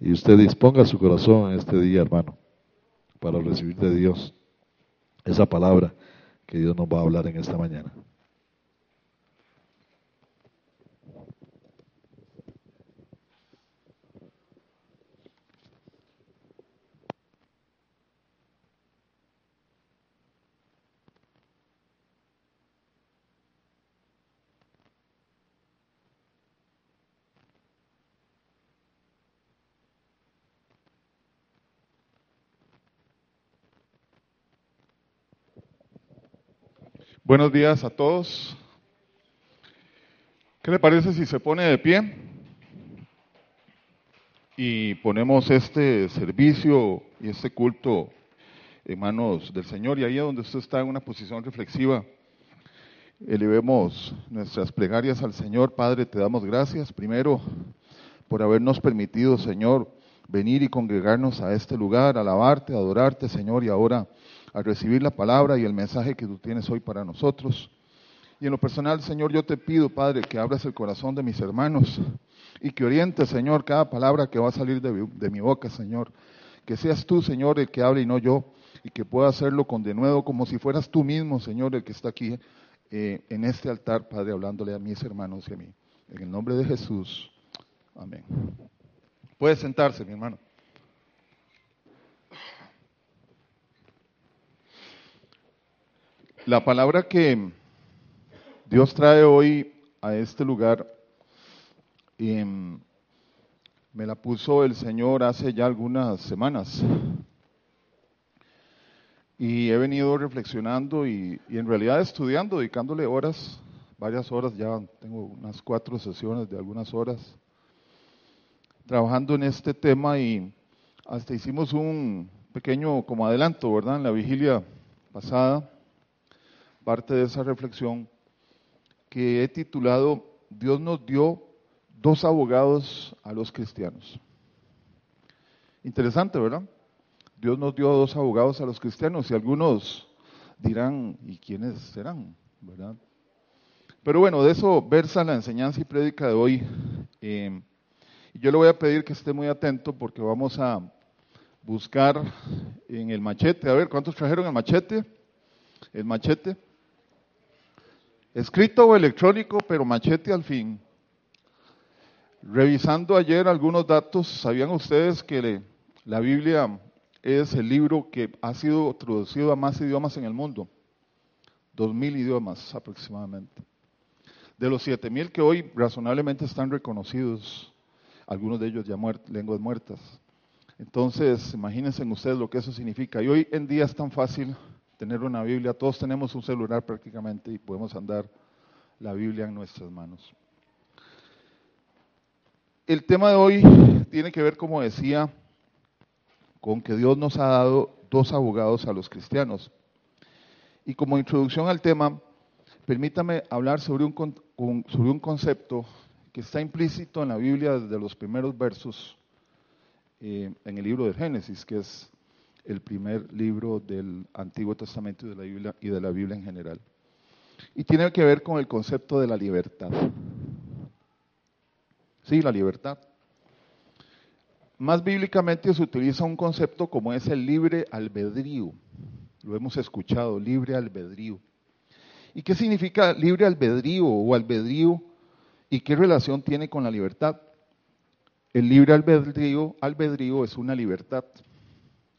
Y usted disponga su corazón en este día, hermano, para recibir de Dios esa palabra que Dios nos va a hablar en esta mañana. Buenos días a todos. ¿Qué le parece si se pone de pie y ponemos este servicio y este culto en manos del Señor? Y ahí donde usted está en una posición reflexiva, elevemos nuestras plegarias al Señor. Padre, te damos gracias primero por habernos permitido, Señor, venir y congregarnos a este lugar, alabarte, adorarte, Señor, y ahora a recibir la palabra y el mensaje que tú tienes hoy para nosotros. Y en lo personal, Señor, yo te pido, Padre, que abras el corazón de mis hermanos y que orientes, Señor, cada palabra que va a salir de, mi boca, Señor. Que seas tú, Señor, el que hable y no yo, y que pueda hacerlo con denuedo, como si fueras tú mismo, Señor, el que está aquí eh, en este altar, Padre, hablándole a mis hermanos y a mí. En el nombre de Jesús. Amén. Puede sentarse, mi hermano. La palabra que Dios trae hoy a este lugar em, me la puso el Señor hace ya algunas semanas. Y he venido reflexionando y, y, en realidad estudiando, dedicándole horas, varias horas, ya tengo unas cuatro sesiones de algunas horas, trabajando en este tema y hasta hicimos un pequeño como adelanto, ¿verdad? En la vigilia pasada parte de esa reflexión que he titulado Dios nos dio dos abogados a los cristianos. Interesante, ¿verdad? Dios nos dio dos abogados a los cristianos y algunos dirán, ¿y quiénes serán? ¿verdad? Pero bueno, de eso versa la enseñanza y prédica de hoy. Eh, yo le voy a pedir que esté muy atento porque vamos a buscar en el machete. A ver, ¿cuántos trajeron el machete? El machete escrito o electrónico, pero machete al fin. Revisando ayer algunos datos, ¿sabían ustedes que la Biblia es el libro que ha sido traducido a más idiomas en el mundo? Dos mil idiomas aproximadamente. De los siete mil que hoy razonablemente están reconocidos, algunos de ellos ya lenguas muertas. Entonces, imagínense ustedes lo que eso significa. Y hoy en día es tan fácil tener una Biblia. Todos tenemos un celular prácticamente y podemos andar la Biblia en nuestras manos. El tema de hoy tiene que ver, como decía, con que Dios nos ha dado dos abogados a los cristianos. Y como introducción al tema, permítame hablar sobre un, sobre un concepto que está implícito en la Biblia desde los primeros versos eh, en el libro de Génesis, que es el primer libro del Antiguo Testamento y de la Biblia, y de la Biblia en general. Y tiene que ver con el concepto de la libertad. Sí, la libertad. Más bíblicamente se utiliza un concepto como es el libre albedrío. Lo hemos escuchado, libre albedrío. ¿Y qué significa libre albedrío o albedrío y qué relación tiene con la libertad? El libre albedrío, albedrío es una libertad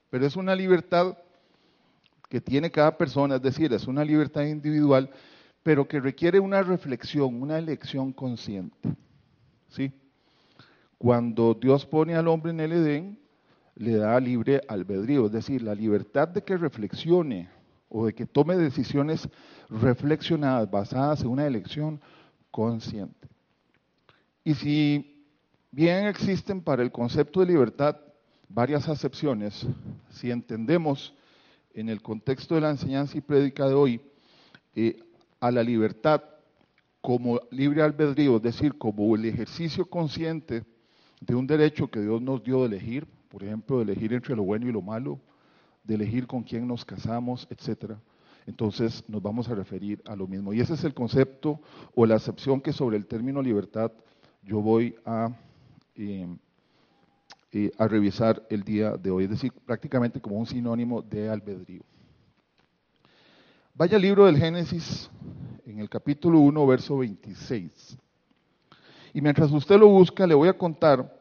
pero es una libertad que tiene cada persona, es decir, es una libertad individual, pero que requiere una reflexión, una elección consciente. ¿Sí? Cuando Dios pone al hombre en el Edén, le da libre albedrío, es decir, la libertad de que reflexione o de que tome decisiones reflexionadas, basadas en una elección consciente. Y si bien existen para el concepto de libertad varias acepciones. Si entendemos en el contexto de la enseñanza y prédica de hoy eh, a la libertad como libre albedrío, es decir, como el ejercicio consciente de un derecho que Dios nos dio de elegir, por ejemplo, de elegir entre lo bueno y lo malo, de elegir con quién nos casamos, etcétera. Entonces nos vamos a referir a lo mismo. Y ese es el concepto o la acepción que sobre el término libertad yo voy a, eh, eh, a revisar el día de hoy, es decir, prácticamente como un sinónimo de albedrío. Vaya al libro del Génesis, en el capítulo 1, verso 26. Y mientras usted lo busca, le voy a contar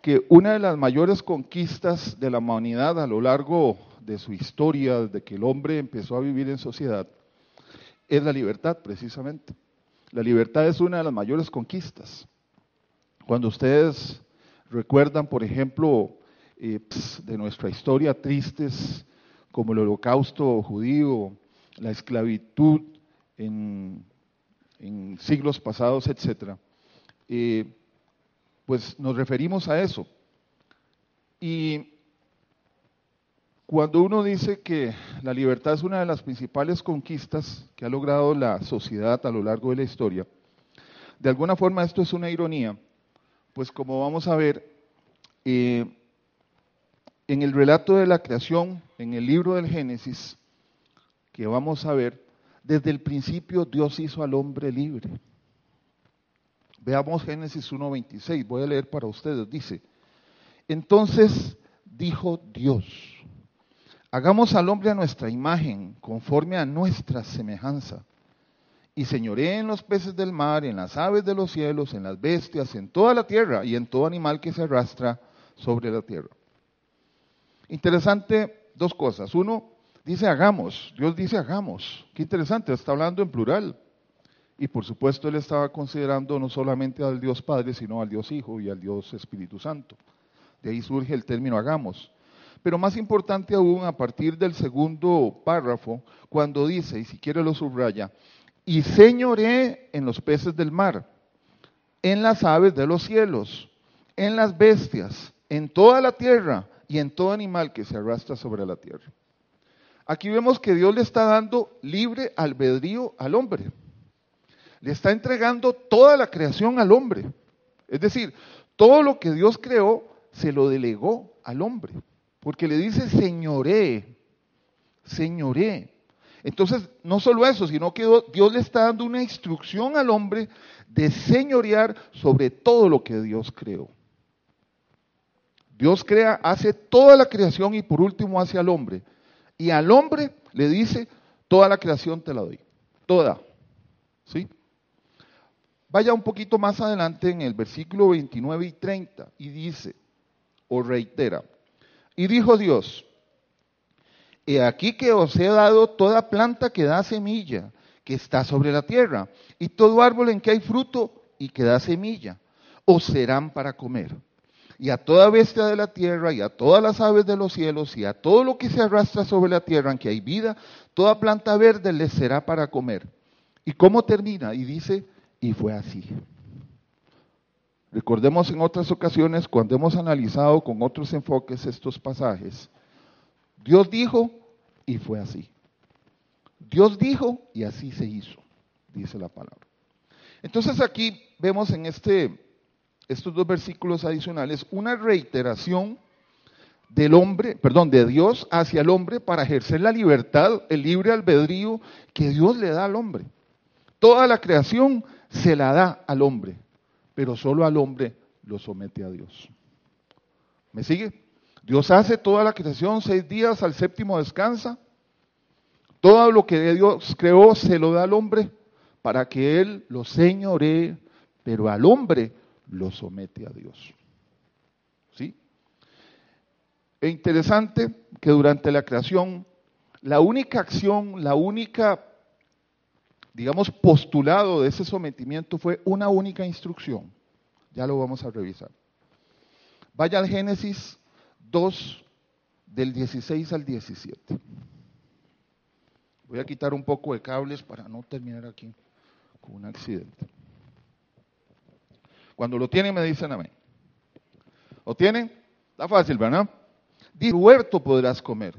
que una de las mayores conquistas de la humanidad a lo largo de su historia, desde que el hombre empezó a vivir en sociedad, es la libertad, precisamente. La libertad es una de las mayores conquistas. Cuando ustedes recuerdan, por ejemplo, eh, de nuestra historia tristes como el holocausto judío, la esclavitud en, siglos pasados, etc., eh, pues nos referimos a eso. Y cuando uno dice que la libertad es una de las principales conquistas que ha logrado la sociedad a lo largo de la historia, de alguna forma esto es una ironía, pues como vamos a ver, eh, en el relato de la creación, en el libro del Génesis, que vamos a ver, desde el principio Dios hizo al hombre libre. Veamos Génesis 1.26, voy a leer para ustedes, dice, entonces dijo Dios, Hagamos al hombre a nuestra imagen, conforme a nuestra semejanza. Y señoré en los peces del mar, en las aves de los cielos, en las bestias, en toda la tierra y en todo animal que se arrastra sobre la tierra. Interesante dos cosas. Uno, dice hagamos. Dios dice hagamos. Qué interesante, está hablando en plural. Y por supuesto él estaba considerando no solamente al Dios Padre, sino al Dios Hijo y al Dios Espíritu Santo. De ahí surge el término hagamos. Pero más importante aún, a partir del segundo párrafo, cuando dice, y si quiere lo subraya, y señoré en los peces del mar, en las aves de los cielos, en las bestias, en toda la tierra y en todo animal que se arrastra sobre la tierra. Aquí vemos que Dios le está dando libre albedrío al hombre. Le está entregando toda la creación al hombre. Es decir, todo lo que Dios creó se lo delegó al hombre. Porque le dice señoré, señoré. Entonces, no solo eso, sino que Dios le está dando una instrucción al hombre de señorear sobre todo lo que Dios creó. Dios crea, hace toda la creación y por último hace al hombre. Y al hombre le dice, toda la creación te la doy. Toda. ¿Sí? Vaya un poquito más adelante en el versículo 29 y 30 y dice, o reitera, y dijo Dios, he aquí que os he dado toda planta que da semilla, que está sobre la tierra, y todo árbol en que hay fruto y que da semilla, os serán para comer. Y a toda bestia de la tierra, y a todas las aves de los cielos, y a todo lo que se arrastra sobre la tierra en que hay vida, toda planta verde les será para comer. ¿Y cómo termina? Y dice, y fue así. Recordemos en otras ocasiones, cuando hemos analizado con otros enfoques estos pasajes, Dios dijo y fue así. Dios dijo y así se hizo, dice la palabra. Entonces aquí vemos en este, estos dos versículos adicionales una reiteración del hombre, perdón, de Dios hacia el hombre para ejercer la libertad, el libre albedrío que Dios le da al hombre. Toda la creación se la da al hombre pero solo al hombre lo somete a Dios. ¿Me sigue? Dios hace toda la creación seis días, al séptimo descansa. Todo lo que Dios creó se lo da al hombre para que Él lo señoree, pero al hombre lo somete a Dios. ¿Sí? E interesante que durante la creación, la única acción, la única digamos, postulado de ese sometimiento fue una única instrucción. Ya lo vamos a revisar. Vaya al Génesis 2, del 16 al 17. Voy a quitar un poco de cables para no terminar aquí con un accidente. Cuando lo tienen me dicen amén. ¿Lo tienen? Está fácil, ¿verdad? Del huerto podrás comer,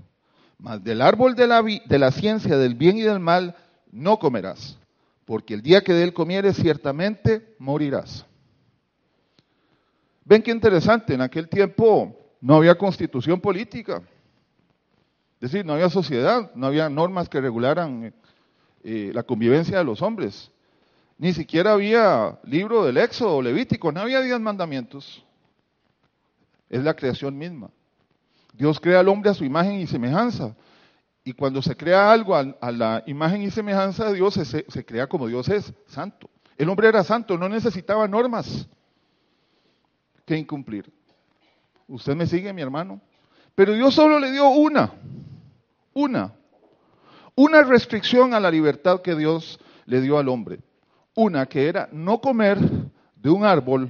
mas del árbol de la, de la ciencia del bien y del mal no comerás, porque el día que de él comieres ciertamente morirás. Ven qué interesante, en aquel tiempo no había constitución política. Es decir, no había sociedad, no había normas que regularan eh, la convivencia de los hombres. Ni siquiera había libro del Éxodo Levítico, no había diez mandamientos. Es la creación misma. Dios crea al hombre a su imagen y semejanza. Y cuando se crea algo a, la imagen y semejanza de Dios, se crea como Dios es, santo. El hombre era santo, no necesitaba normas que incumplir. ¿Usted me sigue, mi hermano? Pero Dios solo le dio una, una, una restricción a la libertad que Dios le dio al hombre. Una que era no comer de un árbol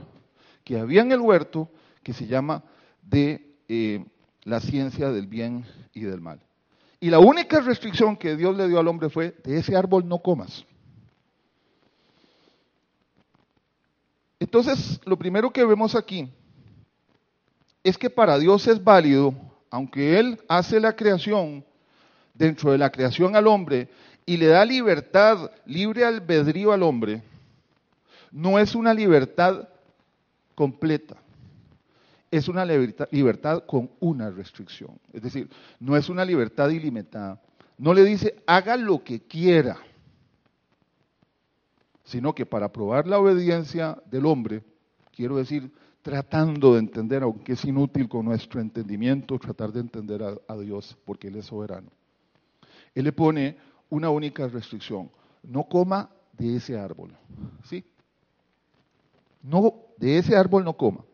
que había en el huerto que se llama de eh, la ciencia del bien y del mal. Y la única restricción que Dios le dio al hombre fue, de ese árbol no comas. Entonces, lo primero que vemos aquí es que para Dios es válido, aunque Él hace la creación, dentro de la creación al hombre, y le da libertad, libre albedrío al hombre, no es una libertad completa, es una libertad con una restricción. Es decir, no es una libertad ilimitada. No le dice, haga lo que quiera, sino que para probar la obediencia del hombre, quiero decir, tratando de entender, aunque es inútil con nuestro entendimiento, tratar de entender a, Dios, porque Él es soberano. Él le pone una única restricción, no coma de ese árbol, ¿sí? No, de ese árbol no coma.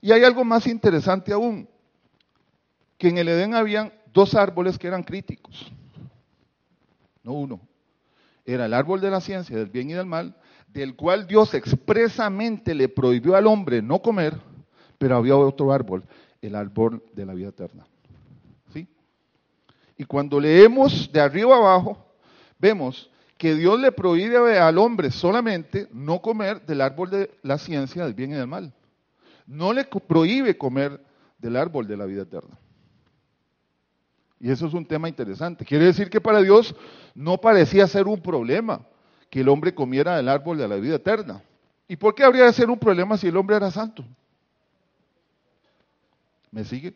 Y hay algo más interesante aún, que en el Edén habían dos árboles que eran críticos, no uno. Era el árbol de la ciencia del bien y del mal del cual Dios expresamente le prohibió al hombre no comer, pero había otro árbol, el árbol de la vida eterna. ¿Sí? Y cuando leemos de arriba abajo, vemos que Dios le prohíbe al hombre solamente no comer del árbol de la ciencia del bien y del mal. No le prohíbe comer del árbol de la vida eterna. Y eso es un tema interesante. Quiere decir que para Dios no parecía ser un problema que el hombre comiera del árbol de la vida eterna. ¿Y por qué habría de ser un problema si el hombre era santo? ¿Me sigue?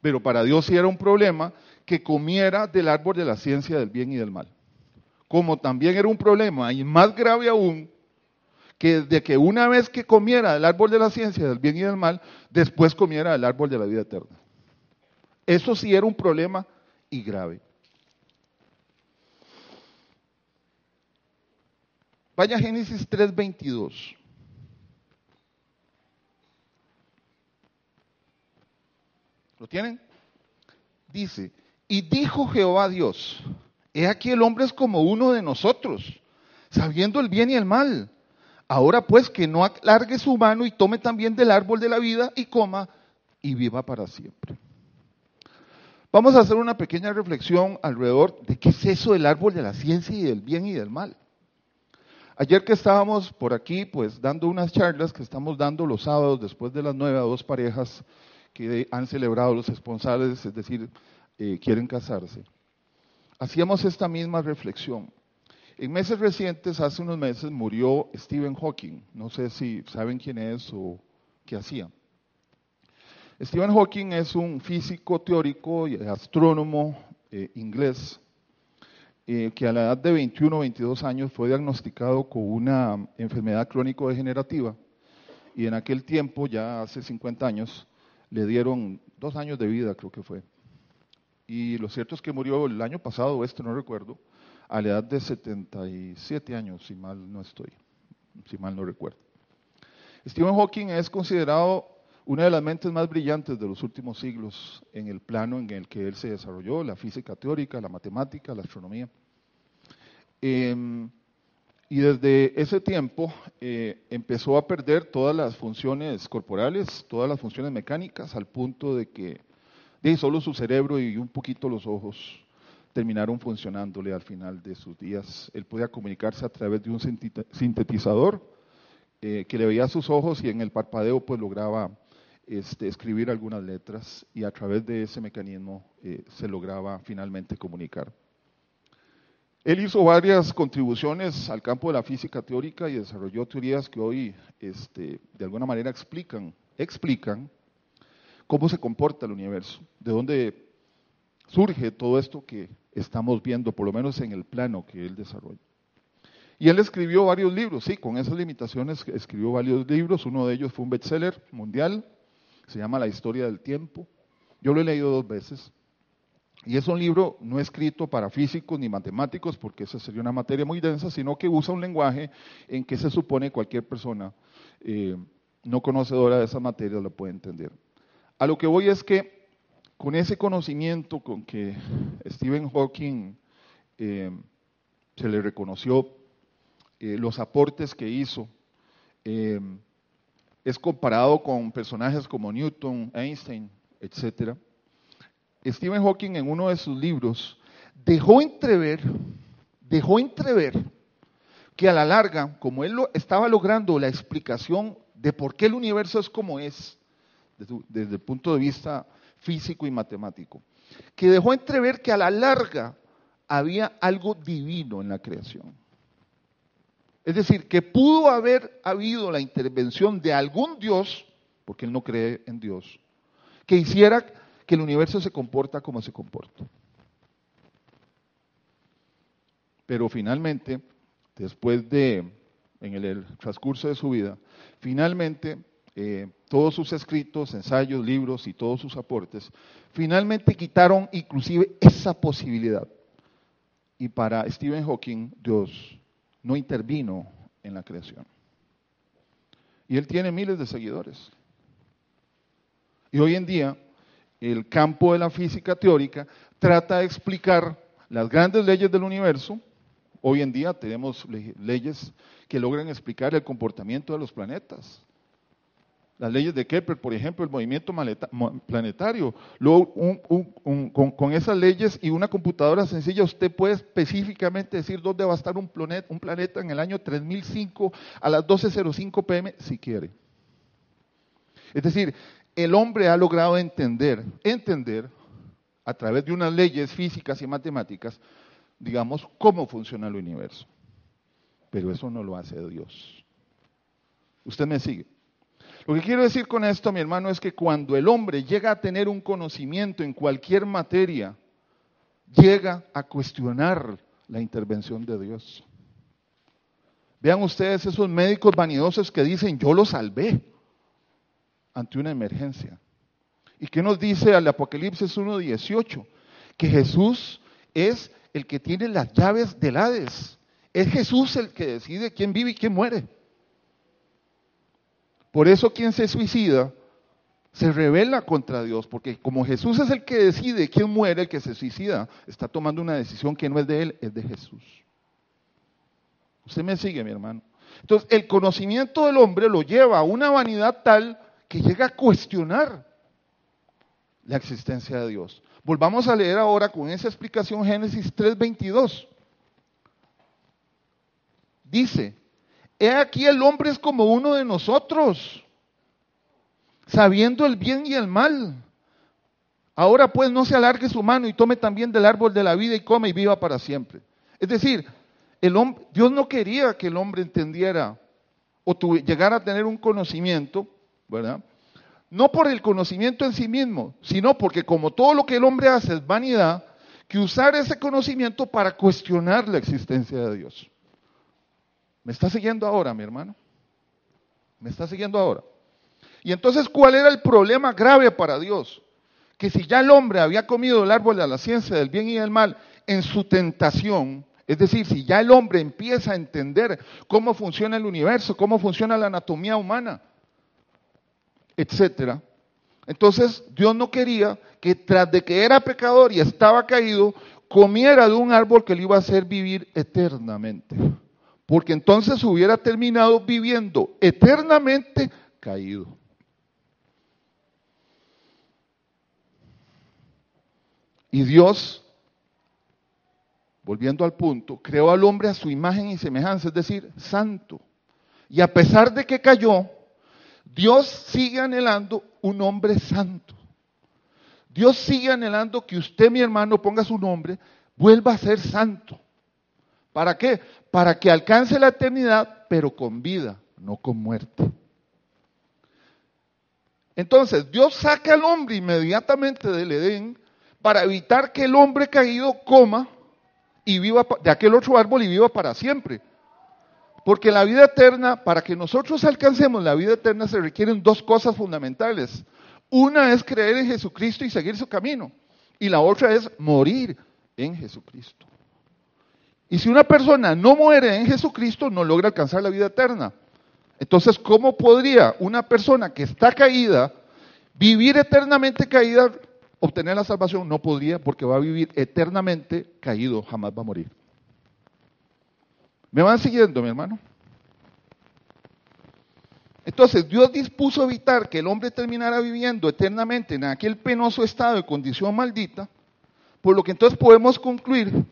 Pero para Dios sí era un problema que comiera del árbol de la ciencia del bien y del mal. Como también era un problema, y más grave aún, que de que una vez que comiera del árbol de la ciencia del bien y del mal, después comiera del árbol de la vida eterna. Eso sí era un problema y grave. Vaya a Génesis 3:22. ¿Lo tienen? Dice, y dijo Jehová Dios, he aquí el hombre es como uno de nosotros, sabiendo el bien y el mal. Ahora pues que no alargue su mano y tome también del árbol de la vida y coma y viva para siempre. Vamos a hacer una pequeña reflexión alrededor de qué es eso del árbol de la ciencia y del bien y del mal. Ayer que estábamos por aquí, pues dando unas charlas que estamos dando los sábados después de las nueve a dos parejas que han celebrado los esponsales, es decir, eh, quieren casarse. Hacíamos esta misma reflexión. En meses recientes, hace unos meses, murió Stephen Hawking. No sé si saben quién es o qué hacía. Stephen Hawking es un físico teórico y astrónomo eh, inglés eh, que a la edad de 21 o 22 años fue diagnosticado con una enfermedad crónico-degenerativa y en aquel tiempo, ya hace 50 años, le dieron dos años de vida, creo que fue. Y lo cierto es que murió el año pasado, este no recuerdo, a la edad de 77 años, si mal no estoy, si mal no recuerdo. Stephen Hawking es considerado una de las mentes más brillantes de los últimos siglos en el plano en el que él se desarrolló, la física teórica, la matemática, la astronomía. Em, y desde ese tiempo eh, empezó a perder todas las funciones corporales, todas las funciones mecánicas, al punto de que de solo su cerebro y un poquito los ojos terminaron funcionándole al final de sus días. Él podía comunicarse a través de un sintetizador eh, que le veía sus ojos y en el parpadeo pues lograba este, escribir algunas letras y a través de ese mecanismo eh, se lograba finalmente comunicar. Él hizo varias contribuciones al campo de la física teórica y desarrolló teorías que hoy este, de alguna manera explican, cómo se comporta el universo, de dónde surge todo esto que estamos viendo, por lo menos en el plano que él desarrolla. Y él escribió varios libros, sí, con esas limitaciones escribió varios libros, uno de ellos fue un bestseller mundial, se llama La historia del tiempo. Yo lo he leído dos veces. Y es un libro no escrito para físicos ni matemáticos, porque esa sería una materia muy densa, sino que usa un lenguaje en que se supone cualquier persona eh, no conocedora de esa materia lo puede entender. A lo que voy es que con ese conocimiento con que Stephen Hawking eh, se le reconoció eh, los aportes que hizo, es comparado con personajes como Newton, Einstein, etcétera Stephen Hawking en uno de sus libros dejó entrever, dejó entrever que a la larga, como él lo, estaba logrando la explicación de por qué el universo es como es, desde, desde el punto de vista físico y matemático, que dejó entrever que a la larga había algo divino en la creación. Es decir, que pudo haber habido la intervención de algún Dios, porque él no cree en Dios, que hiciera que el universo se comporta como se comporta. Pero finalmente, después de, en el, transcurso de su vida, finalmente eh, todos sus escritos, ensayos, libros y todos sus aportes, finalmente quitaron inclusive esa posibilidad. Y para Stephen Hawking, Dios no intervino en la creación. Y él tiene miles de seguidores. Y hoy en día el campo de la física teórica trata de explicar las grandes leyes del universo. Hoy en día tenemos leyes que logran explicar el comportamiento de los planetas. Las leyes de Kepler, por ejemplo, el movimiento planetario. Luego, con, esas leyes y una computadora sencilla, usted puede específicamente decir dónde va a estar un planeta, un planeta en el año 3005 a las 12.05 pm, si quiere. Es decir, el hombre ha logrado entender, entender a través de unas leyes físicas y matemáticas, digamos, cómo funciona el universo. Pero eso no lo hace Dios. Usted me sigue. Lo que quiero decir con esto, mi hermano, es que cuando el hombre llega a tener un conocimiento en cualquier materia, llega a cuestionar la intervención de Dios. Vean ustedes esos médicos vanidosos que dicen, yo lo salvé ante una emergencia. ¿Y qué nos dice al Apocalipsis 1.18? Que Jesús es el que tiene las llaves del Hades. Es Jesús el que decide quién vive y quién muere. Por eso quien se suicida se revela contra Dios, porque como Jesús es el que decide quién muere, el que se suicida, está tomando una decisión que no es de él, es de Jesús. Usted me sigue, mi hermano. Entonces, el conocimiento del hombre lo lleva a una vanidad tal que llega a cuestionar la existencia de Dios. Volvamos a leer ahora con esa explicación Génesis 3:22. Dice, he aquí el hombre es como uno de nosotros, sabiendo el bien y el mal. Ahora pues no se alargue su mano y tome también del árbol de la vida y come y viva para siempre. Es decir, el hombre, Dios no quería que el hombre entendiera o llegara a tener un conocimiento ¿verdad? No por el conocimiento en sí mismo, sino porque como todo lo que el hombre hace es vanidad, que usar ese conocimiento para cuestionar la existencia de Dios. ¿Me está siguiendo ahora, mi hermano? ¿Me está siguiendo ahora? Y entonces, ¿cuál era el problema grave para Dios? Que si ya el hombre había comido el árbol de la ciencia del bien y del mal en su tentación, es decir, si ya el hombre empieza a entender cómo funciona el universo, cómo funciona la anatomía humana, etcétera. Entonces Dios no quería que tras de que era pecador y estaba caído, comiera de un árbol que le iba a hacer vivir eternamente. Porque entonces hubiera terminado viviendo eternamente caído. Y Dios, volviendo al punto, creó al hombre a su imagen y semejanza, es decir, santo. Y a pesar de que cayó, Dios sigue anhelando un hombre santo. Dios sigue anhelando que usted, mi hermano, ponga su nombre, vuelva a ser santo. ¿Para qué? Para que alcance la eternidad, pero con vida, no con muerte. Entonces, Dios saca al hombre inmediatamente del Edén para evitar que el hombre caído coma y viva de aquel otro árbol y viva para siempre. Porque la vida eterna, para que nosotros alcancemos la vida eterna, se requieren dos cosas fundamentales. Una es creer en Jesucristo y seguir su camino. Y la otra es morir en Jesucristo. Y si una persona no muere en Jesucristo, no logra alcanzar la vida eterna. Entonces, ¿cómo podría una persona que está caída vivir eternamente caída, obtener la salvación? No podría porque va a vivir eternamente caído, jamás va a morir. ¿Me van siguiendo, mi hermano? Entonces, Dios dispuso evitar que el hombre terminara viviendo eternamente en aquel penoso estado de condición maldita, por lo que entonces podemos concluir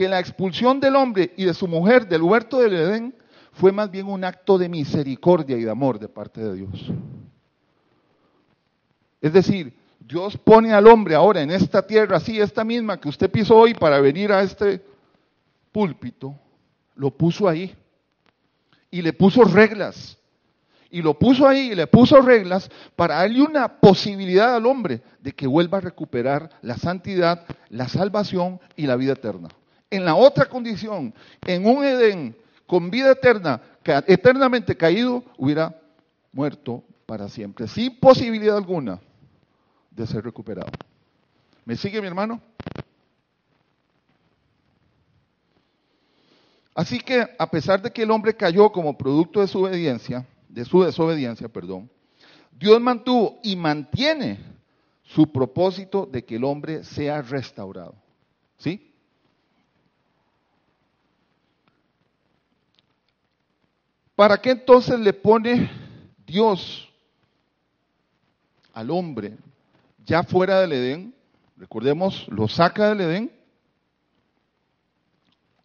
que la expulsión del hombre y de su mujer del huerto del Edén fue más bien un acto de misericordia y de amor de parte de Dios. Es decir, Dios pone al hombre ahora en esta tierra, así, esta misma que usted pisó hoy para venir a este púlpito, lo puso ahí y le puso reglas. Y lo puso ahí y le puso reglas para darle una posibilidad al hombre de que vuelva a recuperar la santidad, la salvación y la vida eterna. En la otra condición, en un Edén con vida eterna, eternamente caído, hubiera muerto para siempre, sin posibilidad alguna de ser recuperado. ¿Me sigue mi hermano? Así que a pesar de que el hombre cayó como producto de su obediencia, de su desobediencia, perdón, Dios mantuvo y mantiene su propósito de que el hombre sea restaurado. ¿Sí? ¿Para qué entonces le pone Dios al hombre ya fuera del Edén? Recordemos, lo saca del Edén.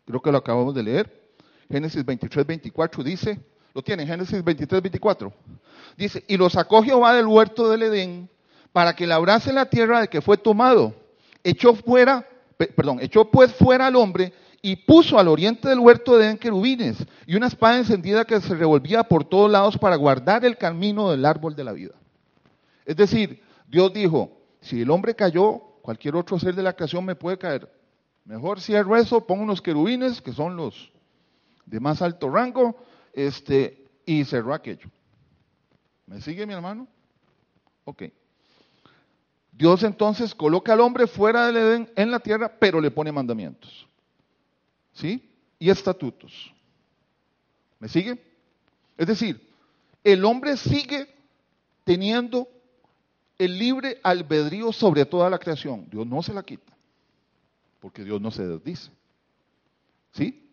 Creo que lo acabamos de leer. Génesis 23, 24 dice, lo tiene, Génesis 23, 24. Dice, y lo sacó Jehová del huerto del Edén para que labrase la tierra de que fue tomado. Echó fuera, perdón, echó pues fuera al hombre y puso al oriente del huerto de Edén querubines y una espada encendida que se revolvía por todos lados para guardar el camino del árbol de la vida. Es decir, Dios dijo, si el hombre cayó, cualquier otro ser de la creación me puede caer. Mejor cierro eso, pongo unos querubines, que son los de más alto rango, este, y cerró aquello. ¿Me sigue mi hermano? Ok. Dios entonces coloca al hombre fuera del Edén en la tierra, pero le pone mandamientos. ¿Sí? Y estatutos. ¿Me sigue? Es decir, el hombre sigue teniendo el libre albedrío sobre toda la creación. Dios no se la quita, porque Dios no se desdice. ¿Sí?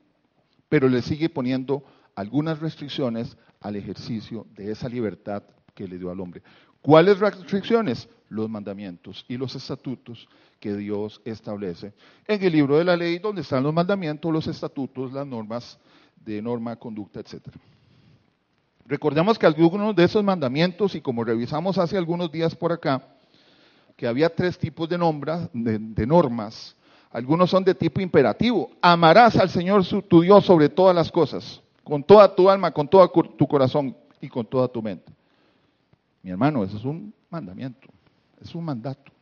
Pero le sigue poniendo algunas restricciones al ejercicio de esa libertad que le dio al hombre. ¿Cuáles restricciones? Los mandamientos y los estatutos que Dios establece en el libro de la ley, donde están los mandamientos, los estatutos, las normas de norma, conducta, etc. Recordemos que algunos de esos mandamientos, y como revisamos hace algunos días por acá, que había tres tipos de, de, normas, algunos son de tipo imperativo. Amarás al Señor tu Dios sobre todas las cosas, con toda tu alma, con todo tu corazón y con toda tu mente. Mi hermano, eso es un mandamiento, es un mandato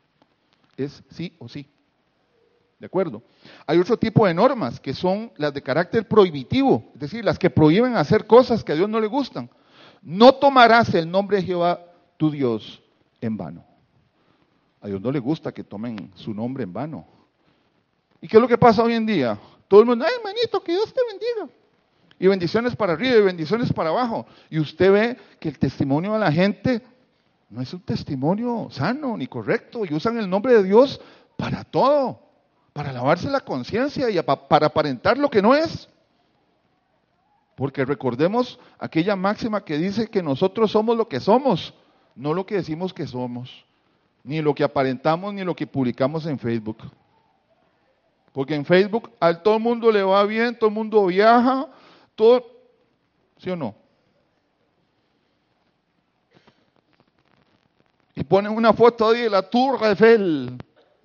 es sí o sí. ¿De acuerdo? Hay otro tipo de normas que son las de carácter prohibitivo, es decir, las que prohíben hacer cosas que a Dios no le gustan. No tomarás el nombre de Jehová tu Dios en vano. A Dios no le gusta que tomen su nombre en vano. ¿Y qué es lo que pasa hoy en día? Todo el mundo, ay hermanito, que Dios te bendiga. Y bendiciones para arriba y bendiciones para abajo. Y usted ve que el testimonio de la gente no es un testimonio sano ni correcto y usan el nombre de Dios para todo, para lavarse la conciencia y para aparentar lo que no es. Porque recordemos aquella máxima que dice que nosotros somos lo que somos, no lo que decimos que somos, ni lo que aparentamos, ni lo que publicamos en Facebook. Porque en Facebook a todo el mundo le va bien, todo el mundo viaja, todo, ¿sí o no? Ponen una foto de la Tour Eiffel.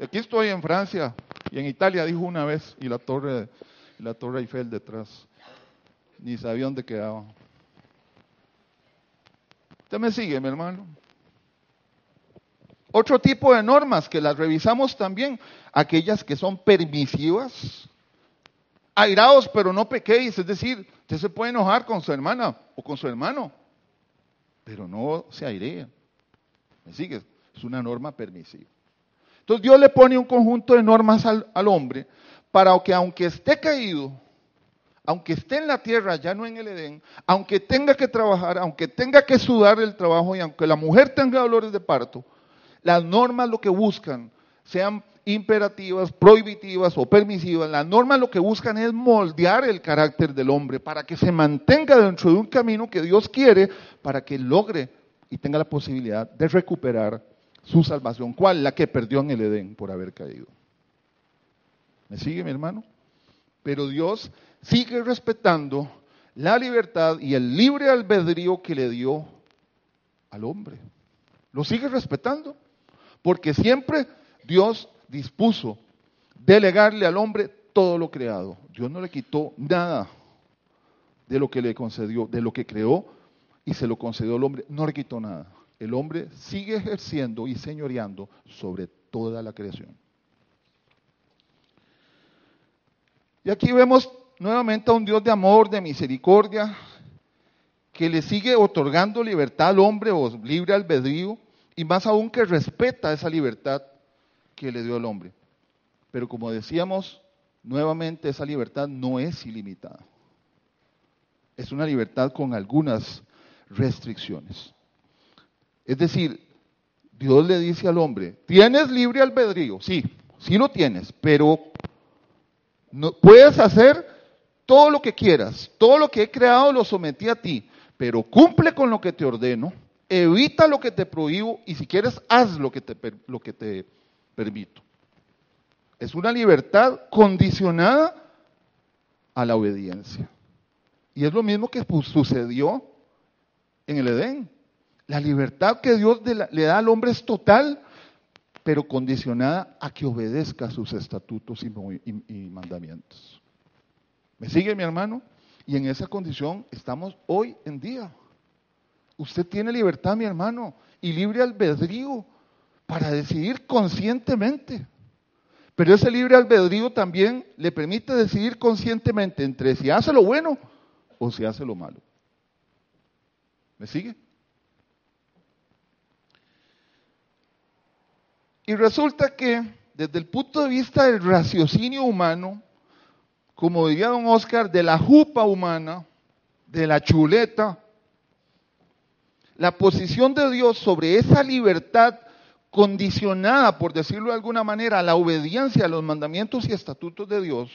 Aquí estoy en Francia y en Italia, dijo una vez, y la Torre, la torre Eiffel detrás. Ni sabía dónde quedaba. ¿Usted me sigue, mi hermano? Otro tipo de normas que las revisamos también, aquellas que son permisivas, airados pero no pequéis, es decir, usted se puede enojar con su hermana o con su hermano, pero no se airea. ¿Me sigue? Es una norma permisiva. Entonces Dios le pone un conjunto de normas al, al hombre para que aunque esté caído, aunque esté en la tierra, ya no en el Edén, aunque tenga que trabajar, aunque tenga que sudar el trabajo y aunque la mujer tenga dolores de parto, las normas lo que buscan, sean imperativas, prohibitivas o permisivas, las normas lo que buscan es moldear el carácter del hombre para que se mantenga dentro de un camino que Dios quiere para que logre y tenga la posibilidad de recuperar su salvación. ¿Cuál? La que perdió en el Edén por haber caído. ¿Me sigue mi hermano? Pero Dios sigue respetando la libertad y el libre albedrío que le dio al hombre. Lo sigue respetando, porque siempre Dios dispuso delegarle al hombre todo lo creado. Dios no le quitó nada de lo que le concedió, de lo que creó y se lo concedió al hombre, no le quitó nada. El hombre sigue ejerciendo y señoreando sobre toda la creación. Y aquí vemos nuevamente a un Dios de amor, de misericordia, que le sigue otorgando libertad al hombre o libre albedrío, y más aún que respeta esa libertad que le dio al hombre. Pero como decíamos, nuevamente esa libertad no es ilimitada. Es una libertad con algunas restricciones. Es decir, Dios le dice al hombre, tienes libre albedrío, sí, sí lo tienes, pero no, puedes hacer todo lo que quieras, todo lo que he creado lo sometí a ti, pero cumple con lo que te ordeno, evita lo que te prohíbo y si quieres haz lo que te, lo que te permito. Es una libertad condicionada a la obediencia. Y es lo mismo que sucedió en el Edén. La libertad que Dios le da al hombre es total, pero condicionada a que obedezca sus estatutos y, y mandamientos. ¿Me sigue mi hermano? Y en esa condición estamos hoy en día. Usted tiene libertad, mi hermano, y libre albedrío para decidir conscientemente. Pero ese libre albedrío también le permite decidir conscientemente entre si hace lo bueno o si hace lo malo. ¿Me sigue? Y resulta que desde el punto de vista del raciocinio humano, como diría don Oscar, de la jupa humana, de la chuleta, la posición de Dios sobre esa libertad condicionada, por decirlo de alguna manera, a la obediencia a los mandamientos y estatutos de Dios,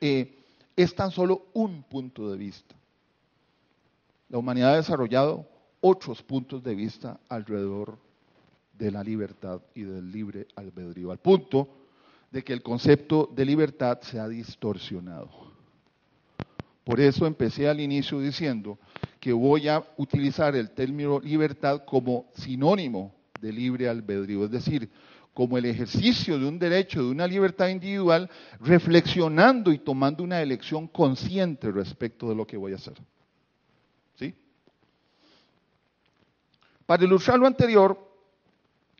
eh, es tan solo un punto de vista. La humanidad ha desarrollado otros puntos de vista alrededor de la libertad y del libre albedrío, al punto de que el concepto de libertad se ha distorsionado. Por eso empecé al inicio diciendo que voy a utilizar el término libertad como sinónimo de libre albedrío, es decir, como el ejercicio de un derecho, de una libertad individual, reflexionando y tomando una elección consciente respecto de lo que voy a hacer. Para ilustrar lo anterior,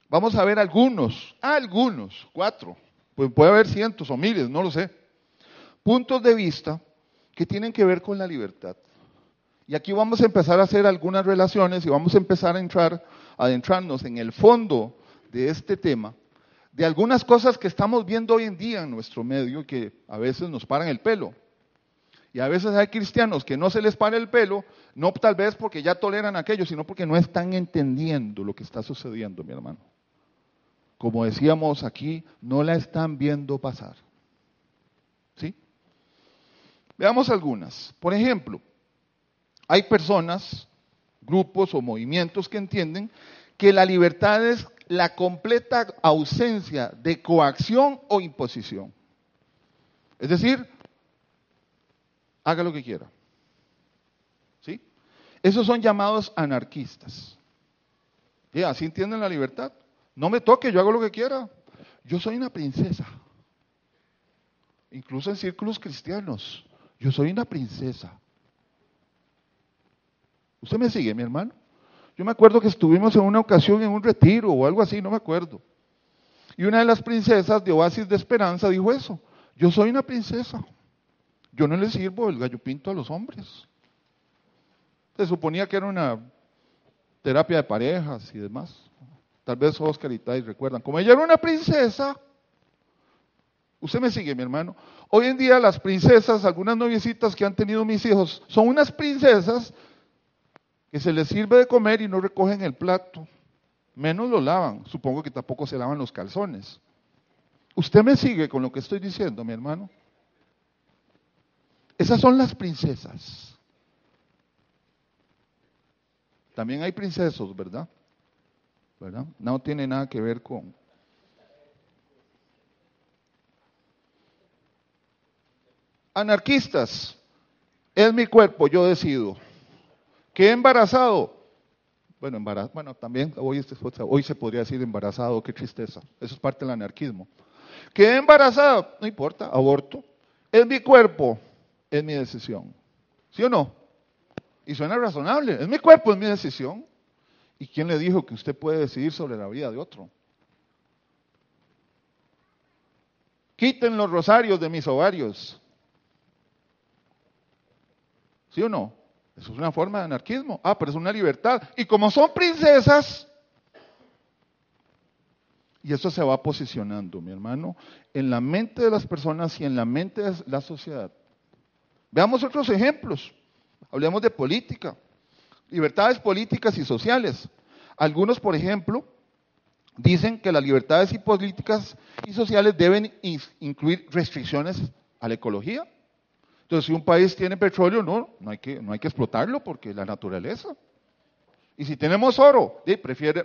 vamos a ver algunos, algunos, cuatro, pues puede haber cientos o miles, no lo sé, puntos de vista que tienen que ver con la libertad. Y aquí vamos a empezar a hacer algunas relaciones y vamos a empezar a entrar, a adentrarnos en el fondo de este tema, de algunas cosas que estamos viendo hoy en día en nuestro medio y que a veces nos paran el pelo. Y a veces hay cristianos que no se les para el pelo, no tal vez porque ya toleran aquello, sino porque no están entendiendo lo que está sucediendo, mi hermano como decíamos aquí, no la están viendo pasar. ¿Sí? Veamos algunas. Por ejemplo, hay personas, grupos o movimientos que entienden que la libertad es la completa ausencia de coacción o imposición. Es decir, haga lo que quiera. ¿Sí? Esos son llamados anarquistas. Y así entienden la libertad. No me toque, yo hago lo que quiera. Yo soy una princesa. Incluso en círculos cristianos. Yo soy una princesa. ¿Usted me sigue, mi hermano? Yo me acuerdo que estuvimos en una ocasión en un retiro o algo así, no me acuerdo. Y una de las princesas de Oasis de Esperanza dijo eso. Yo soy una princesa. Yo no le sirvo el gallo pinto a los hombres. Se suponía que era una terapia de parejas y demás. Tal vez Oscar y Thais recuerdan. Como ella era una princesa, usted me sigue, mi hermano. Hoy en día las princesas, algunas noviecitas que han tenido mis hijos, son unas princesas que se les sirve de comer y no recogen el plato. Menos lo lavan. Supongo que tampoco se lavan los calzones. ¿Usted me sigue con lo que estoy diciendo, mi hermano? Esas son las princesas. También hay princesos, ¿verdad? No tiene nada que ver con... Anarquistas. Es mi cuerpo, yo decido. ¿Qué embarazado? Bueno, embarazado, bueno, también hoy, hoy se podría decir embarazado, qué tristeza. Eso es parte del anarquismo. ¿Qué embarazado? No importa, aborto. Es mi cuerpo, es mi decisión. ¿Sí o no? Y suena razonable. Es mi cuerpo, es mi decisión. ¿Y quién le dijo que usted puede decidir sobre la vida de otro? Quiten los rosarios de mis ovarios. ¿Sí o no? Eso es una forma de anarquismo. Ah, pero es una libertad. Y como son princesas, y eso se va posicionando, mi hermano, en la mente de las personas y en la mente de la sociedad. Veamos otros ejemplos. Hablemos de política, libertades políticas y sociales. Algunos, por ejemplo, dicen que las libertades políticas y sociales deben incluir restricciones a la ecología. Entonces, si un país tiene petróleo, no, no hay que, no hay que explotarlo porque la naturaleza. Y si tenemos oro,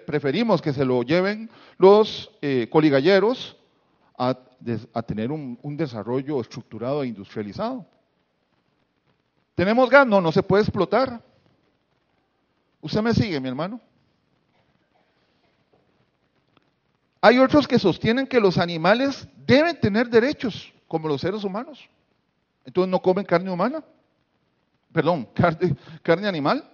preferimos que se lo lleven los eh, coligalleros a, tener un desarrollo estructurado e industrializado. ¿Tenemos gas? No, no se puede explotar. ¿Usted me sigue, mi hermano? Hay otros que sostienen que los animales deben tener derechos, como los seres humanos. Entonces no comen carne humana. Perdón, carne, carne animal.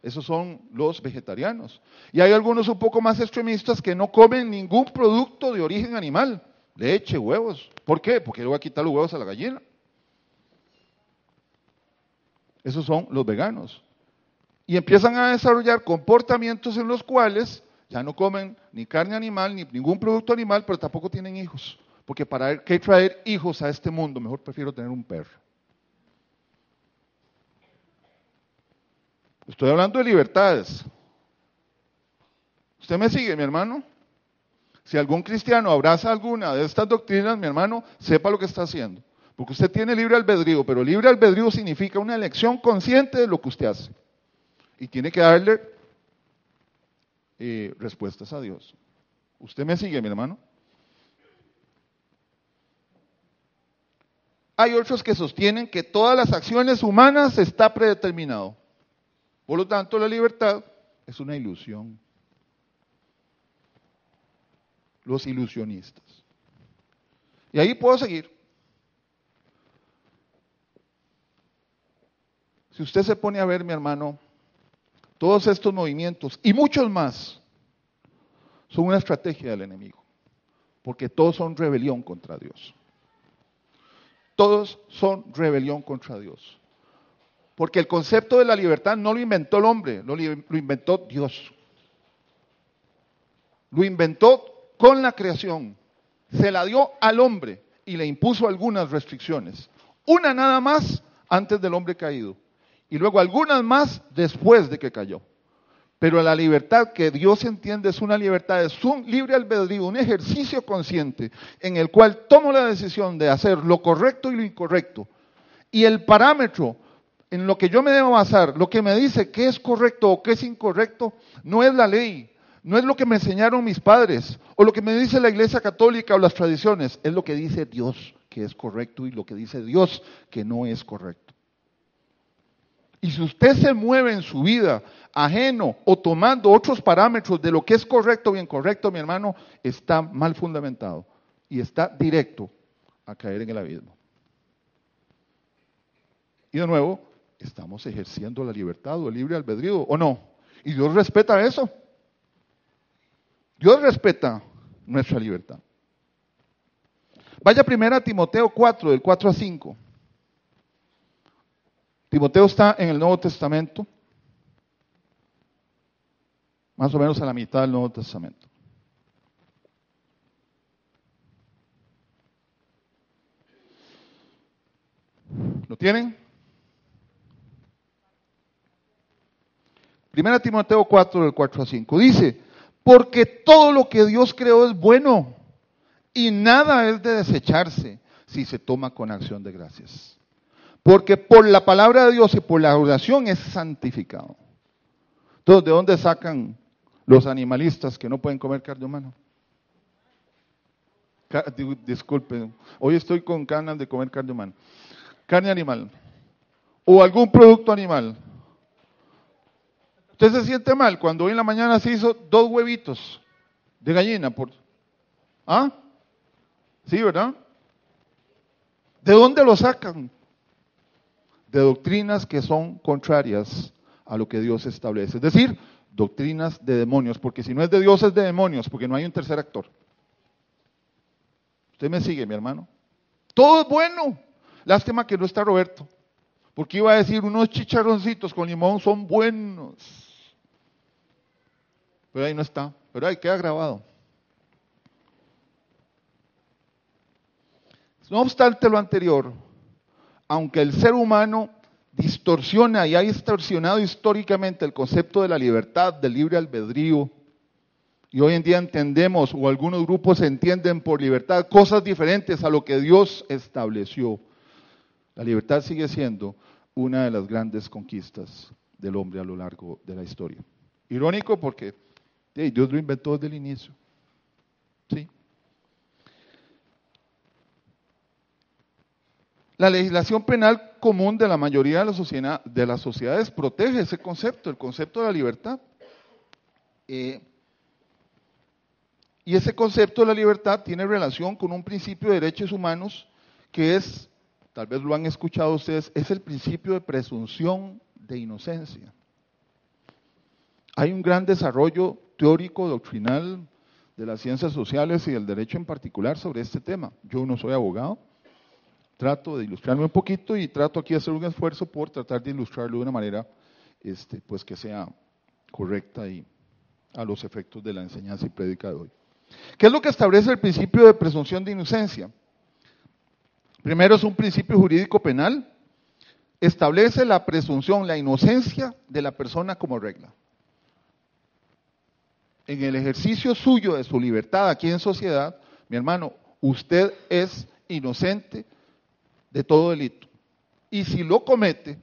Esos son los vegetarianos. Y hay algunos un poco más extremistas que no comen ningún producto de origen animal, leche, huevos. ¿Por qué? Porque le voy a quitar los huevos a la gallina. Esos son los veganos. Y empiezan a desarrollar comportamientos en los cuales ya no comen ni carne animal, ni ningún producto animal, pero tampoco tienen hijos. Porque para qué traer hijos a este mundo, mejor prefiero tener un perro. Estoy hablando de libertades. ¿Usted me sigue, mi hermano? Si algún cristiano abraza alguna de estas doctrinas, mi hermano, sepa lo que está haciendo. Porque usted tiene libre albedrío, pero libre albedrío significa una elección consciente de lo que usted hace. Y tiene que darle eh, respuestas a Dios. ¿Usted me sigue, mi hermano? Hay otros que sostienen que todas las acciones humanas está predeterminado. Por lo tanto, la libertad es una ilusión. Los ilusionistas. Y ahí puedo seguir. Si usted se pone a ver, mi hermano, todos estos movimientos y muchos más son una estrategia del enemigo, porque todos son rebelión contra Dios. Todos son rebelión contra Dios. Porque el concepto de la libertad no lo inventó el hombre, lo, inventó Dios. Lo inventó con la creación. Se la dio al hombre y le impuso algunas restricciones. Una nada más antes del hombre caído. Y luego algunas más después de que cayó. Pero la libertad que Dios entiende es una libertad, es un libre albedrío, un ejercicio consciente en el cual tomo la decisión de hacer lo correcto y lo incorrecto. Y el parámetro en lo que yo me debo basar, lo que me dice qué es correcto o qué es incorrecto, no es la ley, no es lo que me enseñaron mis padres o lo que me dice la iglesia católica o las tradiciones, es lo que dice Dios que es correcto y lo que dice Dios que no es correcto. Y si usted se mueve en su vida ajeno o tomando otros parámetros de lo que es correcto o incorrecto, mi hermano, está mal fundamentado y está directo a caer en el abismo. Y de nuevo, estamos ejerciendo la libertad o el libre albedrío, ¿o no? Y Dios respeta eso. Dios respeta nuestra libertad. Vaya primero a Timoteo 4, del 4 a 5. Timoteo está en el Nuevo Testamento, más o menos a la mitad del Nuevo Testamento. ¿Lo tienen? Primera Timoteo 4, del 4 a 5. Dice, porque todo lo que Dios creó es bueno y nada es de desecharse si se toma con acción de gracias. Porque por la palabra de Dios y por la oración es santificado. Entonces, ¿de dónde sacan los animalistas que no pueden comer carne humana? Disculpen, hoy estoy con ganas de comer carne humana. Carne animal. O algún producto animal. Usted se siente mal cuando hoy en la mañana se hizo dos huevitos de gallina. Por... ¿Ah? Sí, ¿verdad? ¿De dónde lo sacan? De doctrinas que son contrarias a lo que Dios establece. Es decir, doctrinas de demonios, porque si no es de Dios es de demonios, porque no hay un tercer actor. Usted me sigue, mi hermano. Todo es bueno. Lástima que no está Roberto, porque iba a decir unos chicharroncitos con limón son buenos. Pero ahí no está, pero ahí queda grabado. No obstante lo anterior, aunque el ser humano distorsiona y ha distorsionado históricamente el concepto de la libertad, del libre albedrío, y hoy en día entendemos, o algunos grupos entienden por libertad, cosas diferentes a lo que Dios estableció. La libertad sigue siendo una de las grandes conquistas del hombre a lo largo de la historia. Irónico porque Dios lo inventó desde el inicio. ¿Sí? La legislación penal común de la mayoría de, las sociedades protege ese concepto, el concepto de la libertad. Eh, y ese concepto de la libertad tiene relación con un principio de derechos humanos que es, tal vez lo han escuchado ustedes, es el principio de presunción de inocencia. Hay un gran desarrollo teórico, doctrinal de las ciencias sociales y del derecho en particular sobre este tema. Yo no soy abogado, trato de ilustrarme un poquito y trato aquí de hacer un esfuerzo por tratar de ilustrarlo de una manera este, pues que sea correcta y a los efectos de la enseñanza y prédica de hoy. ¿Qué es lo que establece el principio de presunción de inocencia? Primero es un principio jurídico penal, establece la presunción, la inocencia de la persona como regla. En el ejercicio suyo de su libertad aquí en sociedad, mi hermano, usted es inocente de todo delito. Y si lo comete,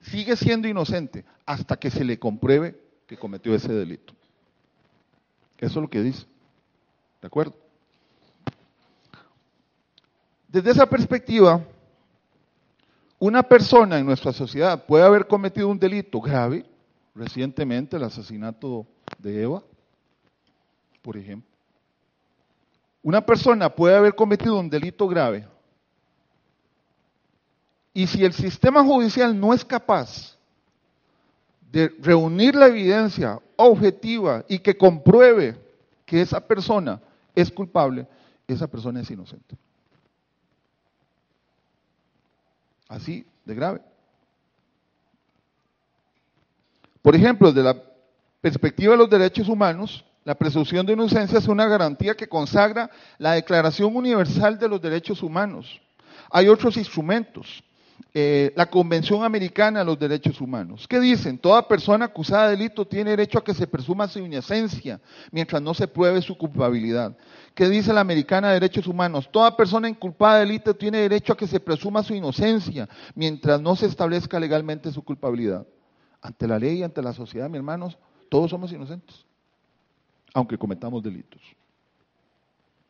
sigue siendo inocente hasta que se le compruebe que cometió ese delito. Eso es lo que dice. ¿De acuerdo? Desde esa perspectiva, una persona en nuestra sociedad puede haber cometido un delito grave, recientemente el asesinato de Eva, por ejemplo. Una persona puede haber cometido un delito grave y si el sistema judicial no es capaz de reunir la evidencia objetiva y que compruebe que esa persona es culpable, esa persona es inocente. Así de grave. Por ejemplo, desde la perspectiva de los derechos humanos, la presunción de inocencia es una garantía que consagra la Declaración Universal de los Derechos Humanos. Hay otros instrumentos, eh, la Convención Americana de los Derechos Humanos. ¿Qué dicen? Toda persona acusada de delito tiene derecho a que se presuma su inocencia mientras no se pruebe su culpabilidad. ¿Qué dice la Americana de Derechos Humanos? Toda persona inculpada de delito tiene derecho a que se presuma su inocencia mientras no se establezca legalmente su culpabilidad. Ante la ley ante la sociedad, mis hermanos, todos somos inocentes, aunque cometamos delitos.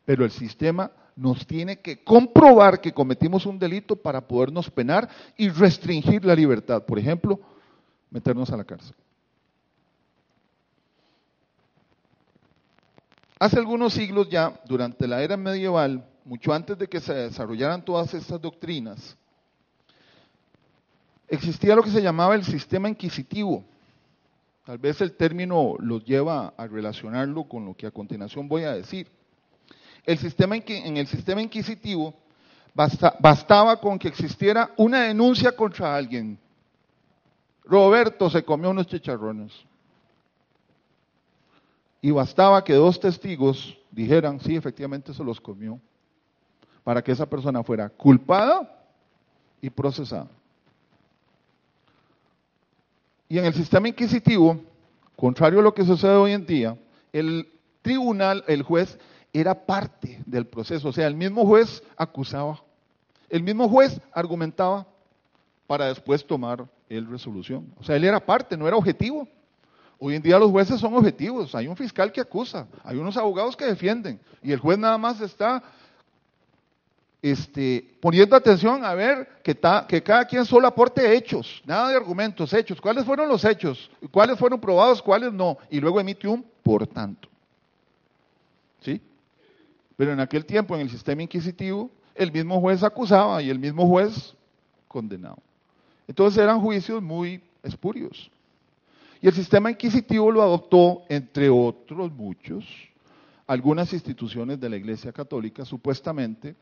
Pero el sistema nos tiene que comprobar que cometimos un delito para podernos penar y restringir la libertad. Por ejemplo, meternos a la cárcel. Hace algunos siglos ya, durante la era medieval, mucho antes de que se desarrollaran todas estas doctrinas, existía lo que se llamaba el sistema inquisitivo. Tal vez el término los lleva a relacionarlo con lo que a continuación voy a decir. El sistema, en el sistema inquisitivo bastaba con que existiera una denuncia contra alguien. Roberto se comió unos chicharrones. Y bastaba que dos testigos dijeran, sí, efectivamente se los comió, para que esa persona fuera culpada y procesada. Y en el sistema inquisitivo, contrario a lo que sucede hoy en día, el tribunal, el juez, era parte del proceso. O sea, el mismo juez acusaba, el mismo juez argumentaba para después tomar el resolución. O sea, él era parte, no era objetivo. Hoy en día los jueces son objetivos. Hay un fiscal que acusa, hay unos abogados que defienden y el juez nada más está este, poniendo atención a ver que, que, cada quien solo aporte hechos, nada de argumentos, hechos. ¿Cuáles fueron los hechos? ¿Cuáles fueron probados? ¿Cuáles no? Y luego emite un por tanto. ¿Sí? Pero en aquel tiempo, en el sistema inquisitivo, el mismo juez acusaba y el mismo juez condenaba. Entonces eran juicios muy espurios. Y el sistema inquisitivo lo adoptó, entre otros muchos, algunas instituciones de la Iglesia Católica, supuestamente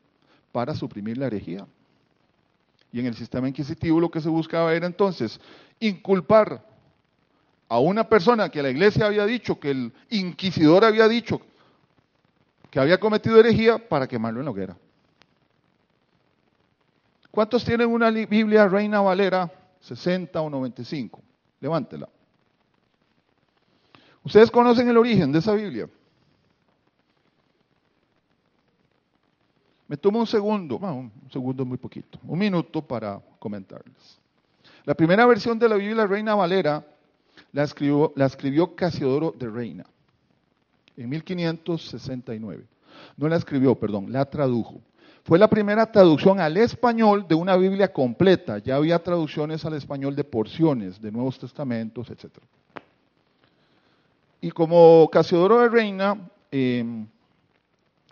para suprimir la herejía. Y en el sistema inquisitivo lo que se buscaba era entonces inculpar a una persona que la iglesia había dicho, que el inquisidor había dicho que había cometido herejía para quemarlo en la hoguera. ¿Cuántos tienen una Biblia Reina Valera 60 o 95? Levántela. ¿Ustedes conocen el origen de esa Biblia? Me tomo un segundo, un segundo muy poquito, un minuto para comentarles. La primera versión de la Biblia Reina Valera la escribió Casiodoro de Reina en 1569. No la escribió, perdón, la tradujo. Fue la primera traducción al español de una Biblia completa. Ya había traducciones al español de porciones, de Nuevos Testamentos, etc. Y como Casiodoro de Reina eh,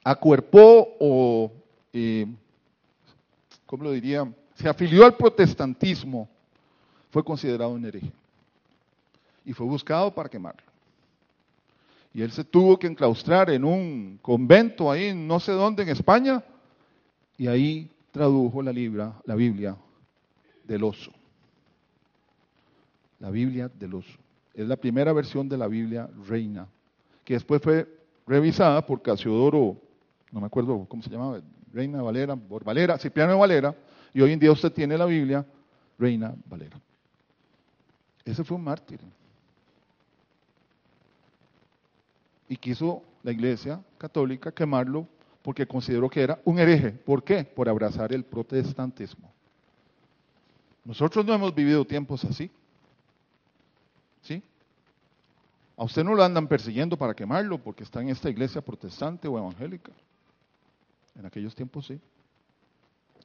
acuerpó o eh, ¿cómo lo diría? Se afilió al protestantismo, fue considerado un hereje. Y fue buscado para quemarlo. Y él se tuvo que enclaustrar en un convento ahí, no sé dónde, en España, y ahí tradujo la, libra, la Biblia del oso. La Biblia del oso. Es la primera versión de la Biblia reina, que después fue revisada por Casiodoro, no me acuerdo cómo se llamaba, Reina Valera, Valera, Cipriano Valera, y hoy en día usted tiene la Biblia, Reina Valera. Ese fue un mártir. Y quiso la iglesia católica quemarlo porque consideró que era un hereje. ¿Por qué? Por abrazar el protestantismo. Nosotros no hemos vivido tiempos así. ¿Sí? A usted no lo andan persiguiendo para quemarlo porque está en esta iglesia protestante o evangélica. En aquellos tiempos sí.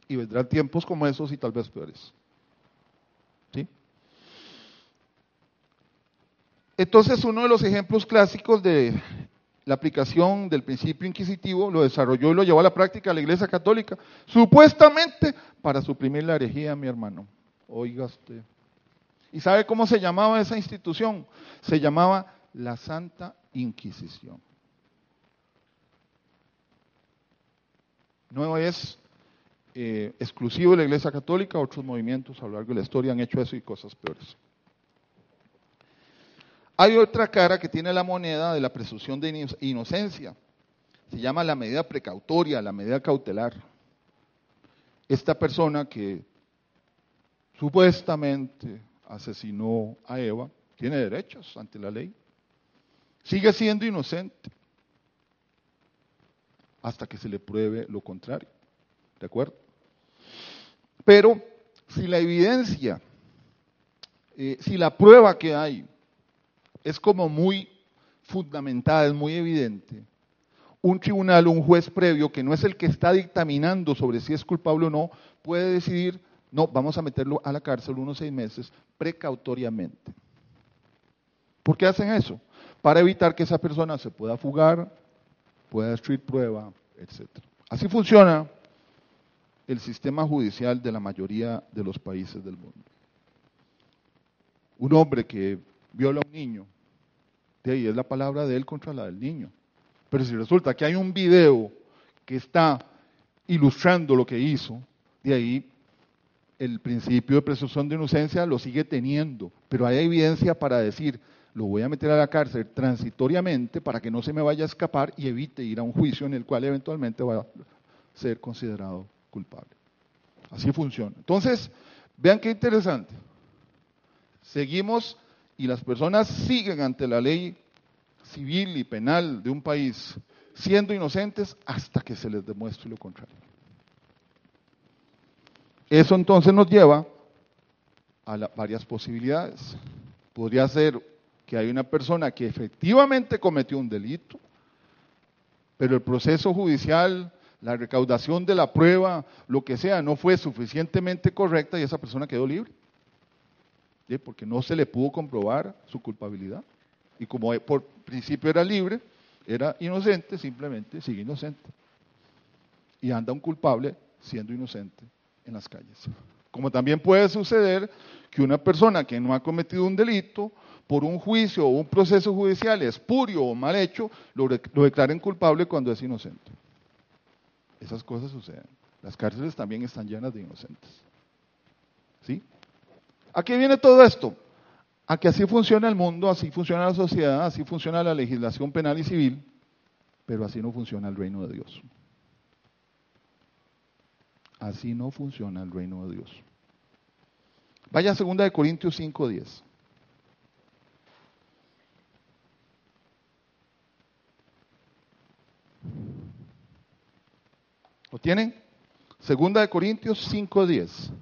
Y vendrán tiempos como esos y tal vez peores. Entonces, uno de los ejemplos clásicos de la aplicación del principio inquisitivo lo desarrolló y lo llevó a la práctica la Iglesia Católica, supuestamente para suprimir la herejía, mi hermano. Oiga. ¿Y sabe cómo se llamaba esa institución? Se llamaba la Santa Inquisición. No es eh, exclusivo de la Iglesia Católica, otros movimientos a lo largo de la historia han hecho eso y cosas peores. Hay otra cara que tiene la moneda de la presunción de inocencia. Se llama la medida precautoria, la medida cautelar. Esta persona que supuestamente asesinó a Eva tiene derechos ante la ley. Sigue siendo inocente hasta que se le pruebe lo contrario. ¿De acuerdo? Pero si la evidencia, eh, si la prueba que hay es como muy fundamentada, es muy evidente, un tribunal, un juez previo, que no es el que está dictaminando sobre si es culpable o no, puede decidir No, vamos a meterlo a la cárcel unos seis meses precautoriamente. ¿Por qué hacen eso? Para evitar que esa persona se pueda fugar, pueda destruir prueba, etc. Así funciona el sistema judicial de la mayoría de los países del mundo. Un hombre que viola a un niño, de ahí es la palabra de él contra la del niño. Pero si resulta que hay un video que está ilustrando lo que hizo, de ahí el principio de presunción de inocencia lo sigue teniendo, pero hay evidencia para decir, lo voy a meter a la cárcel transitoriamente para que no se me vaya a escapar y evite ir a un juicio en el cual eventualmente va a ser considerado culpable. Así funciona. Entonces, vean qué interesante. Seguimos y las personas siguen ante la ley civil y penal de un país siendo inocentes hasta que se les demuestre lo contrario. Eso entonces nos lleva a varias posibilidades. Podría ser que hay una persona que efectivamente cometió un delito, pero el proceso judicial, la recaudación de la prueba, lo que sea, no fue suficientemente correcta y esa persona quedó libre. Porque no se le pudo comprobar su culpabilidad. Y como por principio era libre, era inocente, simplemente sigue inocente. Y anda un culpable siendo inocente en las calles. Como también puede suceder que una persona que no ha cometido un delito, por un juicio o un proceso judicial espurio o mal hecho, lo, lo declaren culpable cuando es inocente. Esas cosas suceden. Las cárceles también están llenas de inocentes. ¿Sí? ¿A qué viene todo esto? A que así funciona el mundo, así funciona la sociedad, así funciona la legislación penal y civil, pero así no funciona el reino de Dios. Así no funciona el reino de Dios. Vaya a 2 de Corintios 5:10. ¿Lo tienen? Segunda de Corintios 5:10.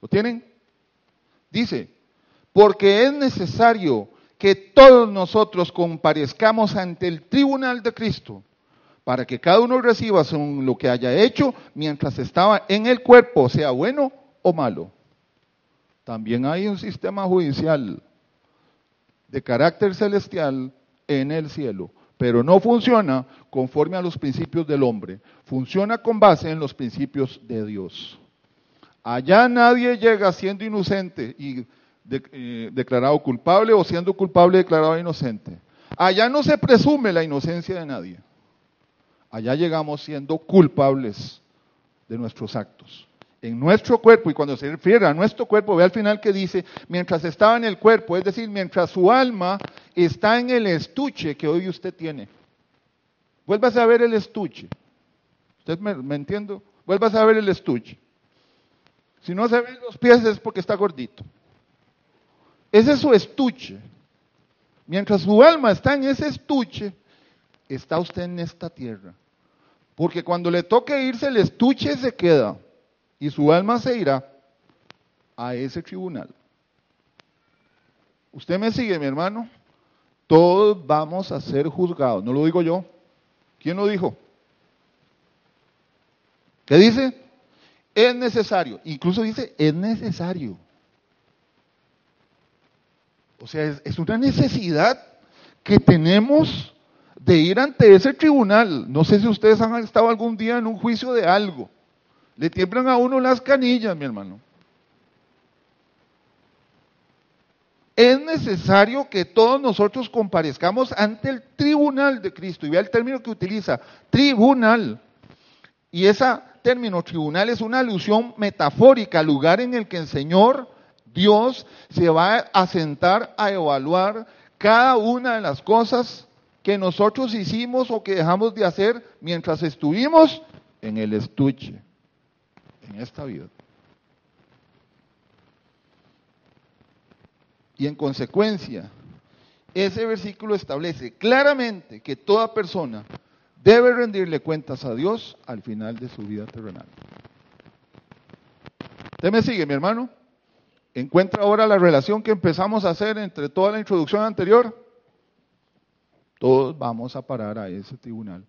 ¿Lo tienen? Dice, porque es necesario que todos nosotros comparezcamos ante el tribunal de Cristo para que cada uno reciba según lo que haya hecho mientras estaba en el cuerpo, sea bueno o malo. También hay un sistema judicial de carácter celestial en el cielo, pero no funciona conforme a los principios del hombre, funciona con base en los principios de Dios. Allá nadie llega siendo inocente y eh, declarado culpable o siendo culpable declarado inocente. Allá no se presume la inocencia de nadie. Allá llegamos siendo culpables de nuestros actos. En nuestro cuerpo, y cuando se refiere a nuestro cuerpo, ve al final que dice, mientras estaba en el cuerpo, es decir, mientras su alma está en el estuche que hoy usted tiene. Vuelvas a ver el estuche. ¿Usted me, me entiende? Vuelvas a ver el estuche. Si no se ven los pies es porque está gordito. Ese es su estuche. Mientras su alma está en ese estuche, está usted en esta tierra. Porque cuando le toque irse, el estuche se queda y su alma se irá a ese tribunal. Usted me sigue, mi hermano. Todos vamos a ser juzgados. No lo digo yo. ¿Quién lo dijo? ¿Qué dice? Es necesario. Incluso dice, es necesario. O sea, es, una necesidad que tenemos de ir ante ese tribunal. No sé si ustedes han estado algún día en un juicio de algo. Le tiemblan a uno las canillas, mi hermano. Es necesario que todos nosotros comparezcamos ante el tribunal de Cristo. Y vea el término que utiliza, tribunal. Y ese término tribunal es una alusión metafórica al lugar en el que el Señor, Dios, se va a sentar a evaluar cada una de las cosas que nosotros hicimos o que dejamos de hacer mientras estuvimos en el estuche, en esta vida. Y en consecuencia, ese versículo establece claramente que toda persona debe rendirle cuentas a Dios al final de su vida terrenal. ¿Usted me sigue, mi hermano? ¿Encuentra ahora la relación que empezamos a hacer entre toda la introducción anterior? Todos vamos a parar a ese tribunal.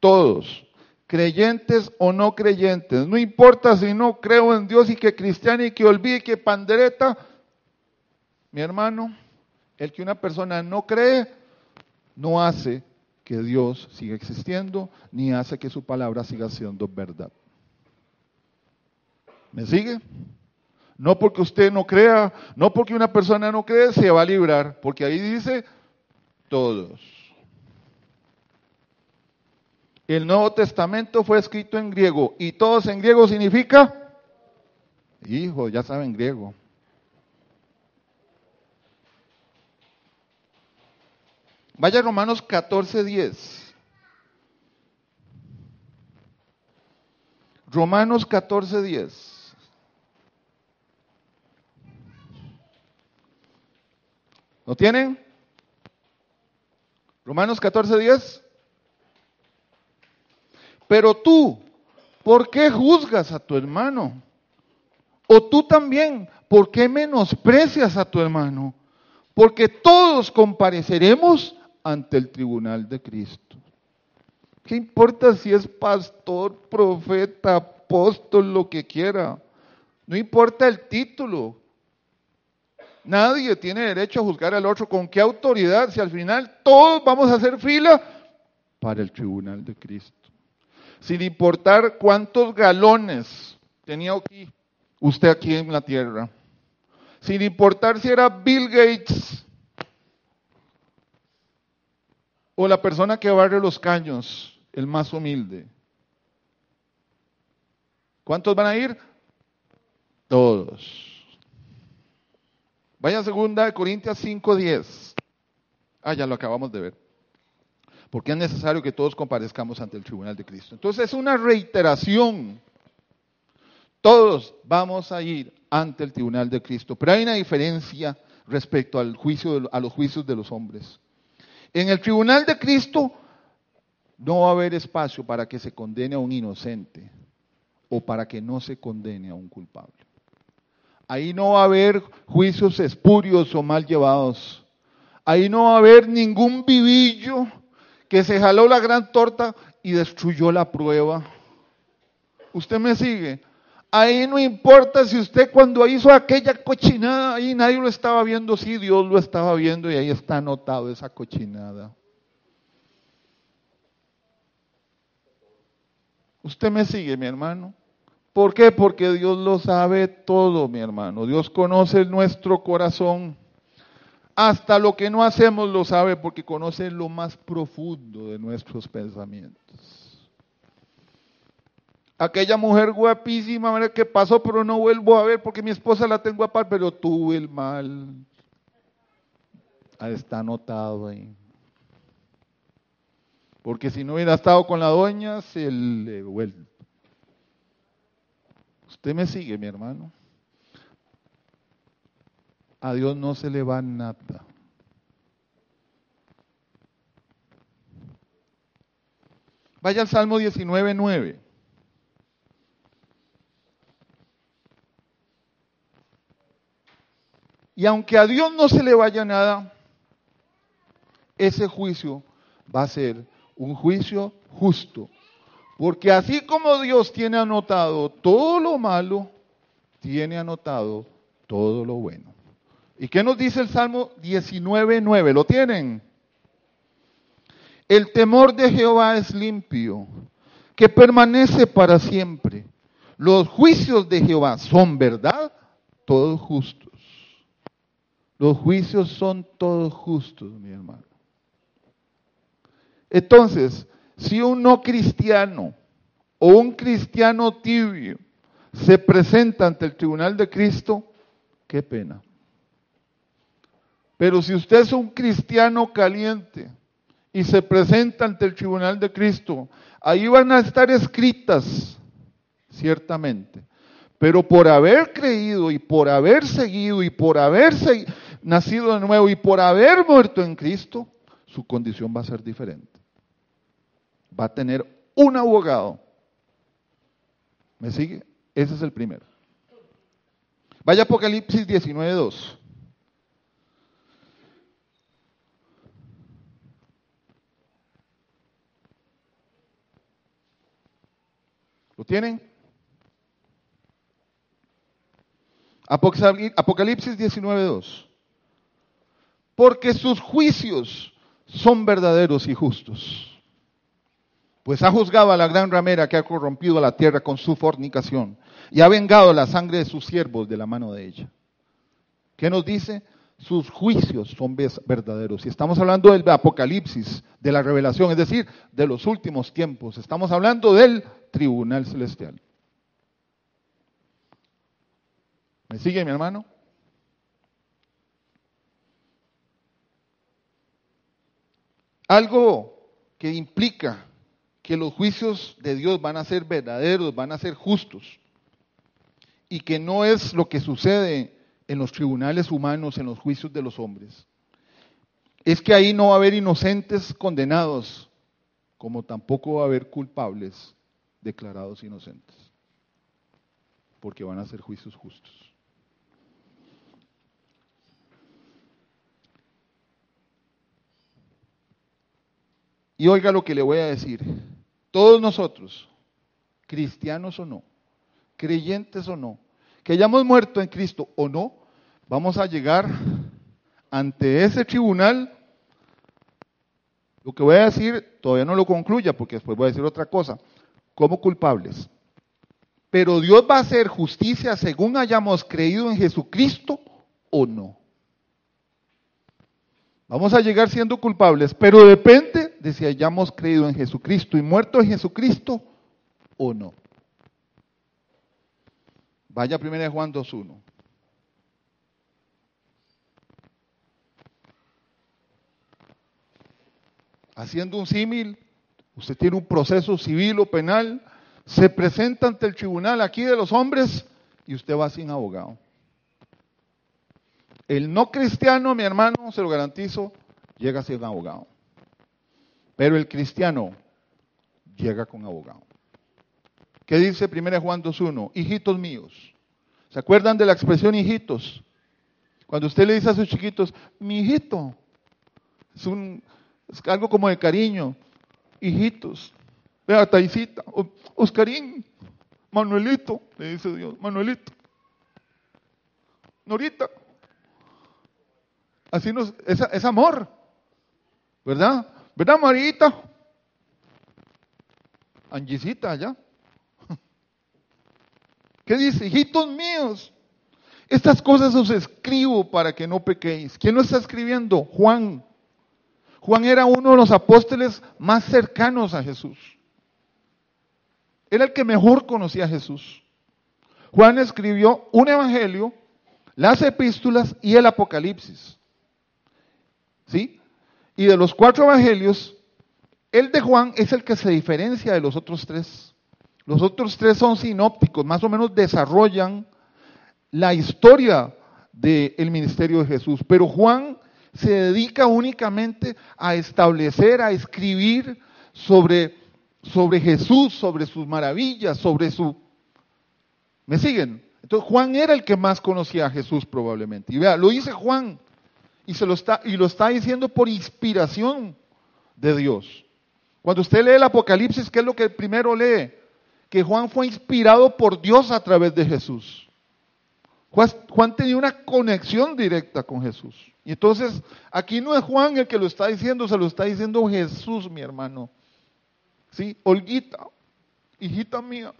Todos. creyentes o no creyentes. No importa si no creo en Dios y que cristiano y que olvide que pandereta. Mi hermano, el que una persona no cree no hace que Dios siga existiendo, ni hace que su palabra siga siendo verdad. ¿Me sigue? No porque usted no crea, no porque una persona no cree, se va a librar, porque ahí dice todos. El Nuevo Testamento fue escrito en griego y todos en griego significa, hijo, ya saben griego. Vaya Romanos 14, 10. Romanos 14, 10. ¿Lo tienen? Romanos 14, 10. Pero tú, ¿por qué juzgas a tu hermano? O tú también, ¿por qué menosprecias a tu hermano? Porque todos compareceremos ante el tribunal de Cristo. ¿Qué importa si es pastor, profeta, apóstol, lo que quiera? No importa el título. Nadie tiene derecho a juzgar al otro. ¿Con qué autoridad? Si al final todos vamos a hacer fila para el tribunal de Cristo. Sin importar cuántos galones tenía aquí, usted aquí en la tierra. Sin importar si era Bill Gates o la persona que barre los caños, el más humilde. ¿Cuántos van a ir? Todos. Vaya segunda de Corintios 5:10. Ah, ya lo acabamos de ver. Porque es necesario que todos comparezcamos ante el tribunal de Cristo. Entonces es una reiteración. Todos vamos a ir ante el tribunal de Cristo. Pero hay una diferencia respecto al juicio, a los juicios de los hombres. En el tribunal de Cristo no va a haber espacio para que se condene a un inocente o para que no se condene a un culpable. Ahí no va a haber juicios espurios o mal llevados. Ahí no va a haber ningún vivillo que se jaló la gran torta y destruyó la prueba. ¿Usted me sigue? Ahí no importa si usted cuando hizo aquella cochinada, ahí nadie lo estaba viendo, sí, Dios lo estaba viendo y ahí está anotado esa cochinada. ¿Usted me sigue, mi hermano? ¿Por qué? Porque Dios lo sabe todo, mi hermano. Dios conoce nuestro corazón. Hasta lo que no hacemos lo sabe porque conoce lo más profundo de nuestros pensamientos aquella mujer guapísima que pasó, pero no vuelvo a ver porque mi esposa la tengo a par, pero tuve el mal. Está anotado ahí. Porque si no hubiera estado con la doña, se le vuelve. Usted me sigue, mi hermano. A Dios no se le va nada. Vaya al Salmo 19, 9. Y aunque a Dios no se le vaya nada, ese juicio va a ser un juicio justo. Porque así como Dios tiene anotado todo lo malo, tiene anotado todo lo bueno. ¿Y qué nos dice el Salmo 19.9? ¿Lo tienen? El temor de Jehová es limpio, que permanece para siempre. Los juicios de Jehová son verdad, todos justos. Los juicios son todos justos, mi hermano. Entonces, si un no cristiano o un cristiano tibio se presenta ante el tribunal de Cristo, qué pena. Pero si usted es un cristiano caliente y se presenta ante el tribunal de Cristo, ahí van a estar escritas, ciertamente. Pero por haber creído y por haber seguido y por haber seguido, nacido de nuevo y por haber muerto en Cristo, su condición va a ser diferente. Va a tener un abogado. ¿Me sigue? Ese es el primero. Vaya Apocalipsis 19.2. ¿Lo tienen? Apocalipsis 19.2. Porque sus juicios son verdaderos y justos. Pues ha juzgado a la gran ramera que ha corrompido la tierra con su fornicación y ha vengado la sangre de sus siervos de la mano de ella. ¿Qué nos dice? Sus juicios son verdaderos. Y estamos hablando del Apocalipsis, de la revelación, es decir, de los últimos tiempos. Estamos hablando del tribunal celestial. ¿Me sigue mi hermano? Algo que implica que los juicios de Dios van a ser verdaderos, van a ser justos, y que no es lo que sucede en los tribunales humanos, en los juicios de los hombres. Es que ahí no va a haber inocentes condenados, como tampoco va a haber culpables declarados inocentes, porque van a ser juicios justos. Y oiga lo que le voy a decir. Todos nosotros, cristianos o no, creyentes o no, que hayamos muerto en Cristo o no, vamos a llegar ante ese tribunal. Lo que voy a decir todavía no lo concluya porque después voy a decir otra cosa, como culpables. Pero Dios va a hacer justicia según hayamos creído en Jesucristo o no. Vamos a llegar siendo culpables, pero depende de si hayamos creído en Jesucristo y muerto en Jesucristo o no. Vaya a 1 Juan 2.1. Haciendo un símil, usted tiene un proceso civil o penal, se presenta ante el tribunal aquí de los hombres y usted va sin abogado. El no cristiano, mi hermano, se lo garantizo, llega sin abogado. Pero el cristiano llega con abogado. ¿Qué dice 1 Juan 2.1? Hijitos míos. ¿Se acuerdan de la expresión hijitos? Cuando usted le dice a sus chiquitos, mi hijito, es, es algo como de cariño. Hijitos. Vea, Taisita, Oscarín, Manuelito, le dice Dios, Manuelito. Norita, Así nos, es, amor. ¿Verdad? ¿Verdad, Marita? Angisita allá. ¿Qué dice? Hijitos míos, estas cosas os escribo para que no pequéis. ¿Quién lo está escribiendo? Juan. Juan era uno de los apóstoles más cercanos a Jesús. Era el que mejor conocía a Jesús. Juan escribió un evangelio, las epístolas y el Apocalipsis. ¿Sí? Y de los cuatro evangelios, el de Juan es el que se diferencia de los otros tres. Los otros tres son sinópticos, más o menos desarrollan la historia del ministerio de Jesús. Pero Juan se dedica únicamente a establecer, a escribir sobre, sobre Jesús, sobre sus maravillas, sobre su... ¿Me siguen? Entonces Juan era el que más conocía a Jesús probablemente. Y vea, lo dice Juan y, se lo está, y lo está diciendo por inspiración de Dios. Cuando usted lee el Apocalipsis, ¿qué es lo que primero lee? Que Juan fue inspirado por Dios a través de Jesús. Juan, tenía una conexión directa con Jesús. Y entonces, aquí no es Juan el que lo está diciendo, se lo está diciendo Jesús, mi hermano. ¿Sí? Olguita, hijita mía,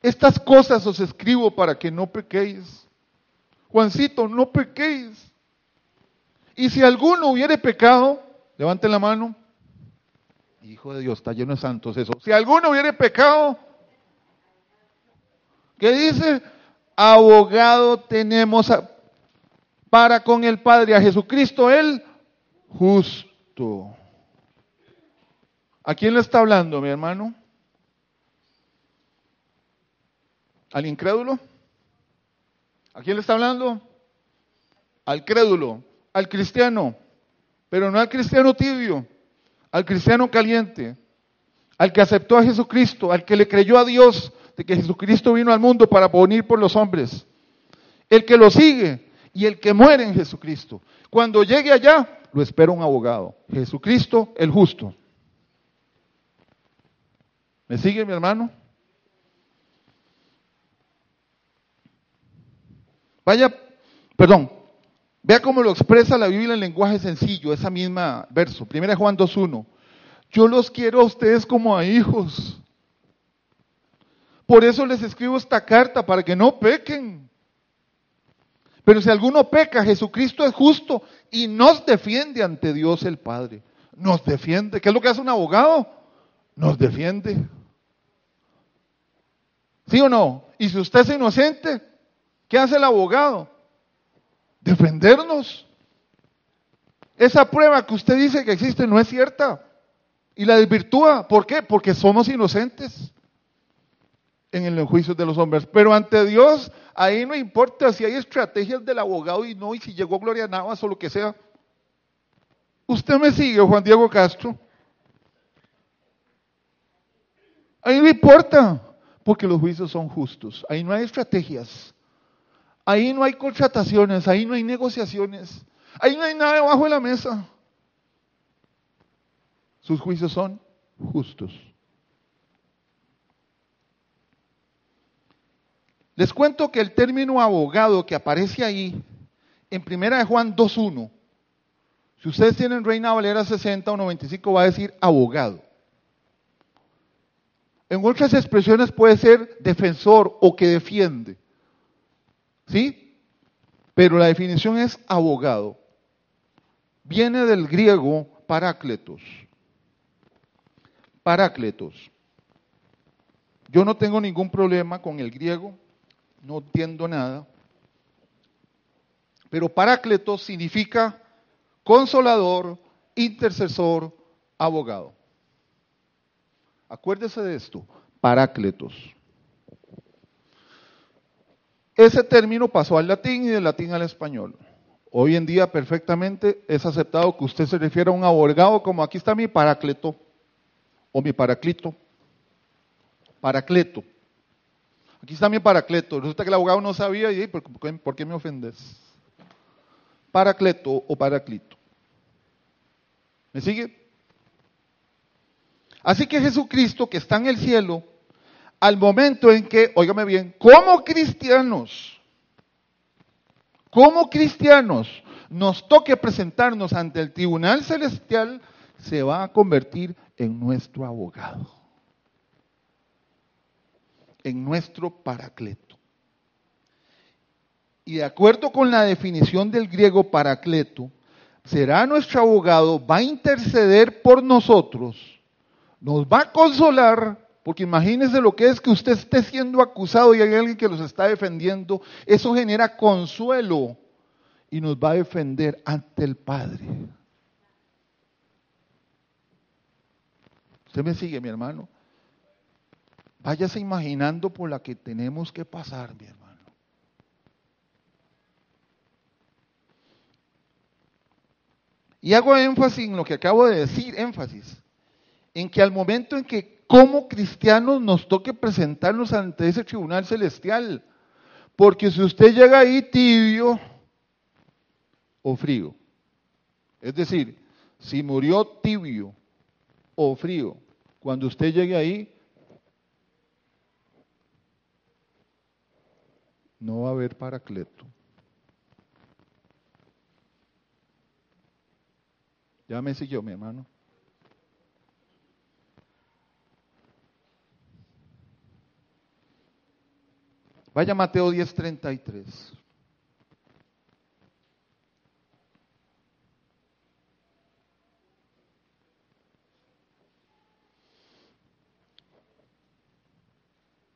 estas cosas os escribo para que no pequéis. Juancito, no pequéis. Y si alguno hubiere pecado, levanten la mano. Hijo de Dios, está lleno de santos eso. Si alguno hubiere pecado, ¿qué dice? Abogado tenemos para con el Padre a Jesucristo el justo. ¿A quién le está hablando, mi hermano? ¿Al incrédulo? ¿A quién le está hablando? Al crédulo al cristiano, pero no al cristiano tibio, al cristiano caliente, al que aceptó a Jesucristo, al que le creyó a Dios de que Jesucristo vino al mundo para venir por los hombres, el que lo sigue y el que muere en Jesucristo. Cuando llegue allá, lo espera un abogado, Jesucristo el justo. ¿Me sigue mi hermano? Vaya, perdón, vea cómo lo expresa la Biblia en lenguaje sencillo, esa misma verso, 1 Juan 2.1. Yo los quiero a ustedes como a hijos. Por eso les escribo esta carta, para que no pequen. Pero si alguno peca, Jesucristo es justo y nos defiende ante Dios el Padre. Nos defiende. ¿Qué es lo que hace un abogado? Nos defiende. ¿Sí o no? Y si usted es inocente, ¿qué hace el abogado? Defendernos. Esa prueba que usted dice que existe no es cierta. Y la desvirtúa. ¿Por qué? Porque somos inocentes en el juicio de los hombres. Pero ante Dios, ahí no importa si hay estrategias del abogado y no, y si llegó Gloria Navas o lo que sea. Usted me sigue, Juan Diego Castro. Ahí no importa, porque los juicios son justos. Ahí no hay estrategias. Ahí no hay contrataciones, ahí no hay negociaciones. Ahí no hay nada debajo de la mesa. Sus juicios son justos. Les cuento que el término abogado que aparece ahí en primera de Juan 2.1, si ustedes tienen Reina Valera 60 o 95 va a decir abogado. En otras expresiones puede ser defensor o que defiende. ¿Sí? Pero la definición es abogado. Viene del griego parácletos. Parácletos. Yo no tengo ningún problema con el griego, no entiendo nada. Pero parácletos significa consolador, intercesor, abogado. Acuérdese de esto, parácletos. Ese término pasó al latín y del latín al español. Hoy en día perfectamente es aceptado que usted se refiera a un abogado como aquí está mi parácleto o mi paraclito. Paracleto. Aquí está mi paracleto. Resulta que el abogado no sabía y ¿por qué, por qué me ofendes? Paracleto o paraclito. ¿Me sigue? Así que Jesucristo, que está en el cielo, al momento en que, óigame bien, como cristianos, como cristianos, nos toque presentarnos ante el tribunal celestial, se va a convertir en nuestro abogado, en nuestro paracleto. Y de acuerdo con la definición del griego paracleto, será nuestro abogado, va a interceder por nosotros, nos va a consolar, porque imagínese lo que es que usted esté siendo acusado y hay alguien que los está defendiendo, eso genera consuelo y nos va a defender ante el Padre. Usted me sigue, mi hermano. Váyase imaginando por la que tenemos que pasar, mi hermano. Y hago énfasis en lo que acabo de decir, énfasis, en que al momento en que como cristianos nos toque presentarnos ante ese tribunal celestial, porque si usted llega ahí tibio o frío, es decir, si murió tibio o frío, cuando usted llegue ahí, no va a haber paracleto. Ya me siguió mi hermano. Vaya Mateo 10:33.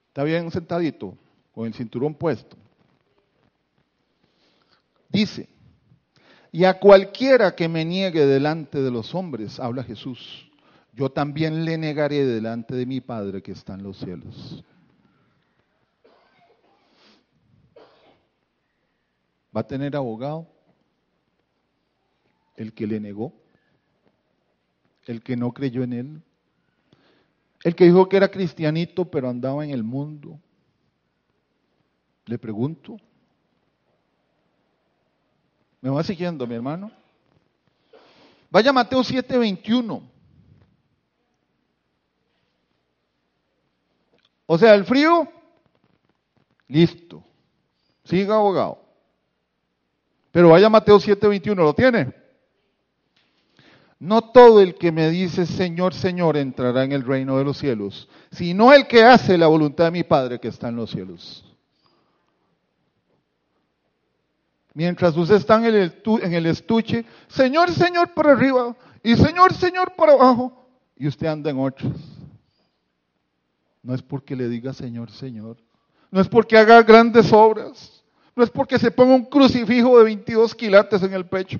Está bien sentadito, con el cinturón puesto. Dice, y a cualquiera que me niegue delante de los hombres, habla Jesús, yo también le negaré delante de mi Padre que está en los cielos. ¿Va a tener abogado? El que le negó, el que no creyó en él, el que dijo que era cristianito pero andaba en el mundo. Le pregunto, ¿Me va siguiendo, mi hermano? Vaya Mateo 7:21. O sea, el frío, listo. Siga abogado. Pero vaya Mateo 7:21, ¿lo tiene? No todo el que me dice Señor, Señor entrará en el reino de los cielos, sino el que hace la voluntad de mi Padre que está en los cielos. Mientras usted está en el, estuche, Señor, Señor por arriba y Señor, Señor por abajo, y usted anda en otros. No es porque le diga Señor, Señor. No es porque haga grandes obras. No es porque se ponga un crucifijo de 22 quilates en el pecho.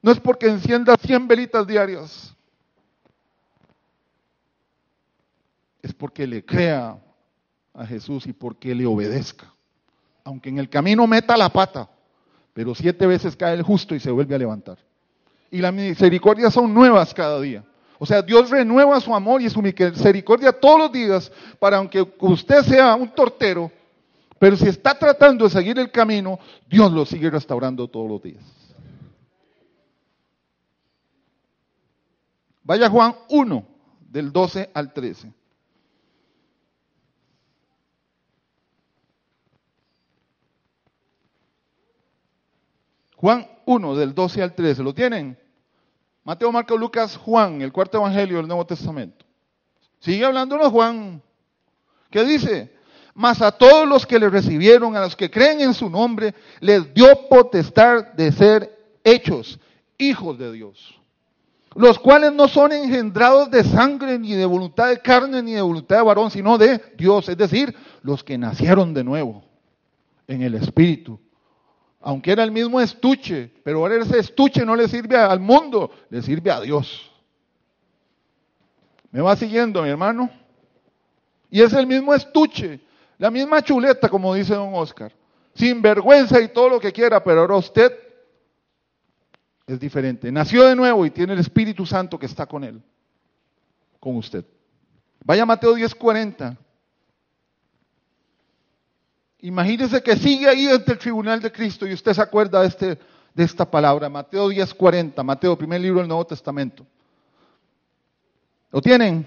No es porque encienda 100 velitas diarias. Es porque le crea a Jesús y porque le obedezca. Aunque en el camino meta la pata, pero siete veces cae el justo y se vuelve a levantar. Y las misericordias son nuevas cada día. O sea, Dios renueva su amor y su misericordia todos los días para aunque usted sea un tortero, pero si está tratando de seguir el camino, Dios lo sigue restaurando todos los días. Vaya Juan 1, del 12 al 13. Juan 1, del 12 al 13. ¿Lo tienen? Mateo, Marco, Lucas, Juan, el cuarto evangelio del Nuevo Testamento. Sigue hablándonos Juan. ¿Qué dice? Mas a todos los que le recibieron, a los que creen en su nombre, les dio potestad de ser hechos hijos de Dios. Los cuales no son engendrados de sangre, ni de voluntad de carne, ni de voluntad de varón, sino de Dios. Es decir, los que nacieron de nuevo en el Espíritu aunque era el mismo estuche, pero ahora ese estuche no le sirve al mundo, le sirve a Dios. ¿Me va siguiendo, mi hermano? Y es el mismo estuche, la misma chuleta, como dice don Oscar, sin vergüenza y todo lo que quiera, pero ahora usted es diferente. Nació de nuevo y tiene el Espíritu Santo que está con él, con usted. Vaya Mateo 10:40. Imagínese que sigue ahí ante el tribunal de Cristo y usted se acuerda de, este, de esta palabra, Mateo 10:40, Mateo, primer libro del Nuevo Testamento. ¿Lo tienen?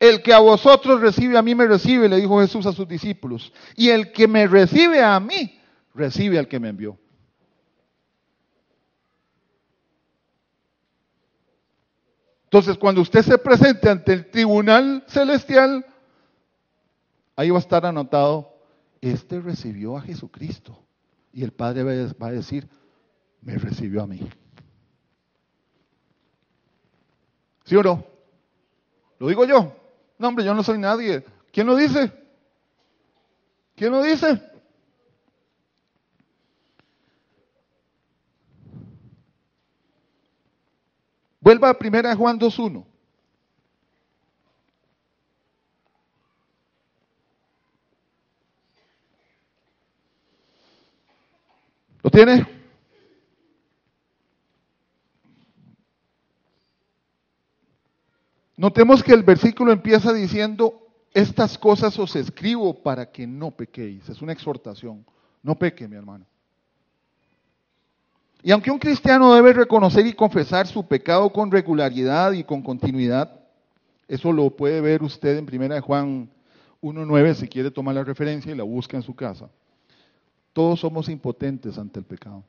El que a vosotros recibe, a mí me recibe, le dijo Jesús a sus discípulos. Y el que me recibe a mí, recibe al que me envió. Entonces, cuando usted se presente ante el tribunal celestial, ahí va a estar anotado este recibió a Jesucristo. Y el Padre va a decir, me recibió a mí. ¿Sí o no? ¿Lo digo yo? No, hombre, yo no soy nadie. ¿Quién lo dice? ¿Quién lo dice? Vuelva a primera Juan 2.1. ¿Lo tiene? Notemos que el versículo empieza diciendo, estas cosas os escribo para que no pequéis. Es una exhortación. No peque, mi hermano. Y aunque un cristiano debe reconocer y confesar su pecado con regularidad y con continuidad, eso lo puede ver usted en 1 Juan 1.9 si quiere tomar la referencia y la busca en su casa. Todos somos impotentes ante el pecado.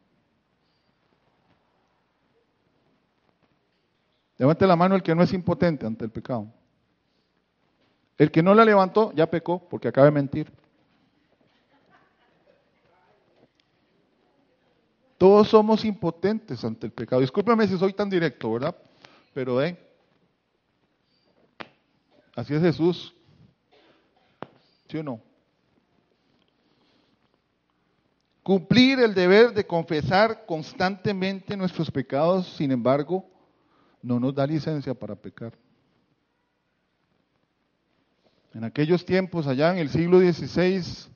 Levante la mano el que no es impotente ante el pecado. El que no la levantó ya pecó porque acaba de mentir. Todos somos impotentes ante el pecado. Discúlpeme si soy tan directo, ¿verdad? Pero eh, así es Jesús. ¿Sí o no? Cumplir el deber de confesar constantemente nuestros pecados, sin embargo, no nos da licencia para pecar. En aquellos tiempos, allá en el siglo XVI,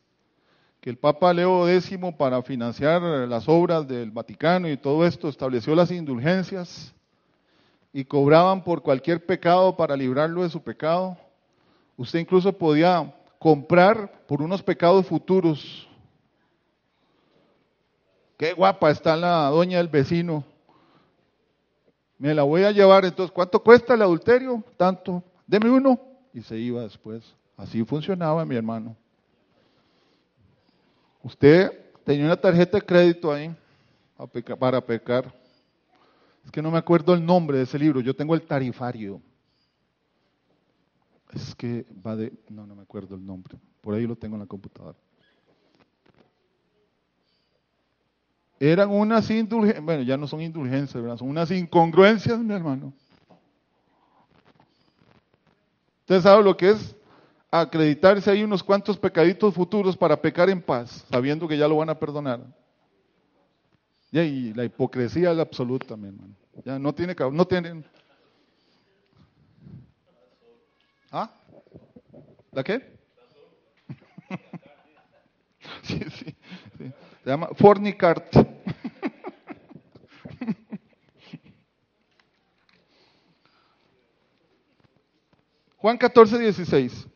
que el Papa Leo X, para financiar las obras del Vaticano y todo esto, estableció las indulgencias y cobraban por cualquier pecado para librarlo de su pecado. Usted incluso podía comprar por unos pecados futuros Qué guapa está la doña del vecino. Me la voy a llevar, entonces, ¿cuánto cuesta el adulterio? Tanto, deme uno. Y se iba después. Así funcionaba mi hermano. Usted tenía una tarjeta de crédito ahí para pecar. Es que no me acuerdo el nombre de ese libro, yo tengo el tarifario. Es que va de... No, no me acuerdo el nombre. Por ahí lo tengo en la computadora. Eran unas indulgencias, bueno, ya no son indulgencias, son unas incongruencias, mi hermano. Usted sabe lo que es acreditarse ahí unos cuantos pecaditos futuros para pecar en paz, sabiendo que ya lo van a perdonar. Y la hipocresía es absoluta, mi hermano. Ya no tiene, no tienen. ¿Ah? ¿La qué? sí, sí, sí. Se llama fornicart. Juan 14, 16.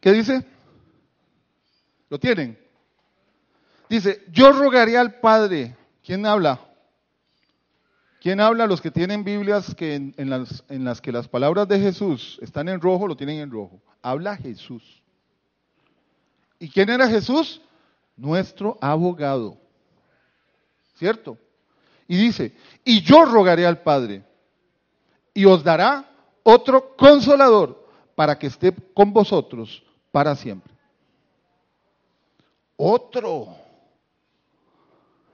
¿Qué dice? ¿Lo tienen? Dice, yo rogaré al Padre. ¿Quién habla? ¿Quién habla? Los que tienen Biblias que en, las, en las que las palabras de Jesús están en rojo, lo tienen en rojo. Habla Jesús. ¿Y quién era Jesús? Nuestro abogado. ¿Cierto? Y dice, y yo rogaré al Padre, y os dará otro consolador para que esté con vosotros para siempre. Otro.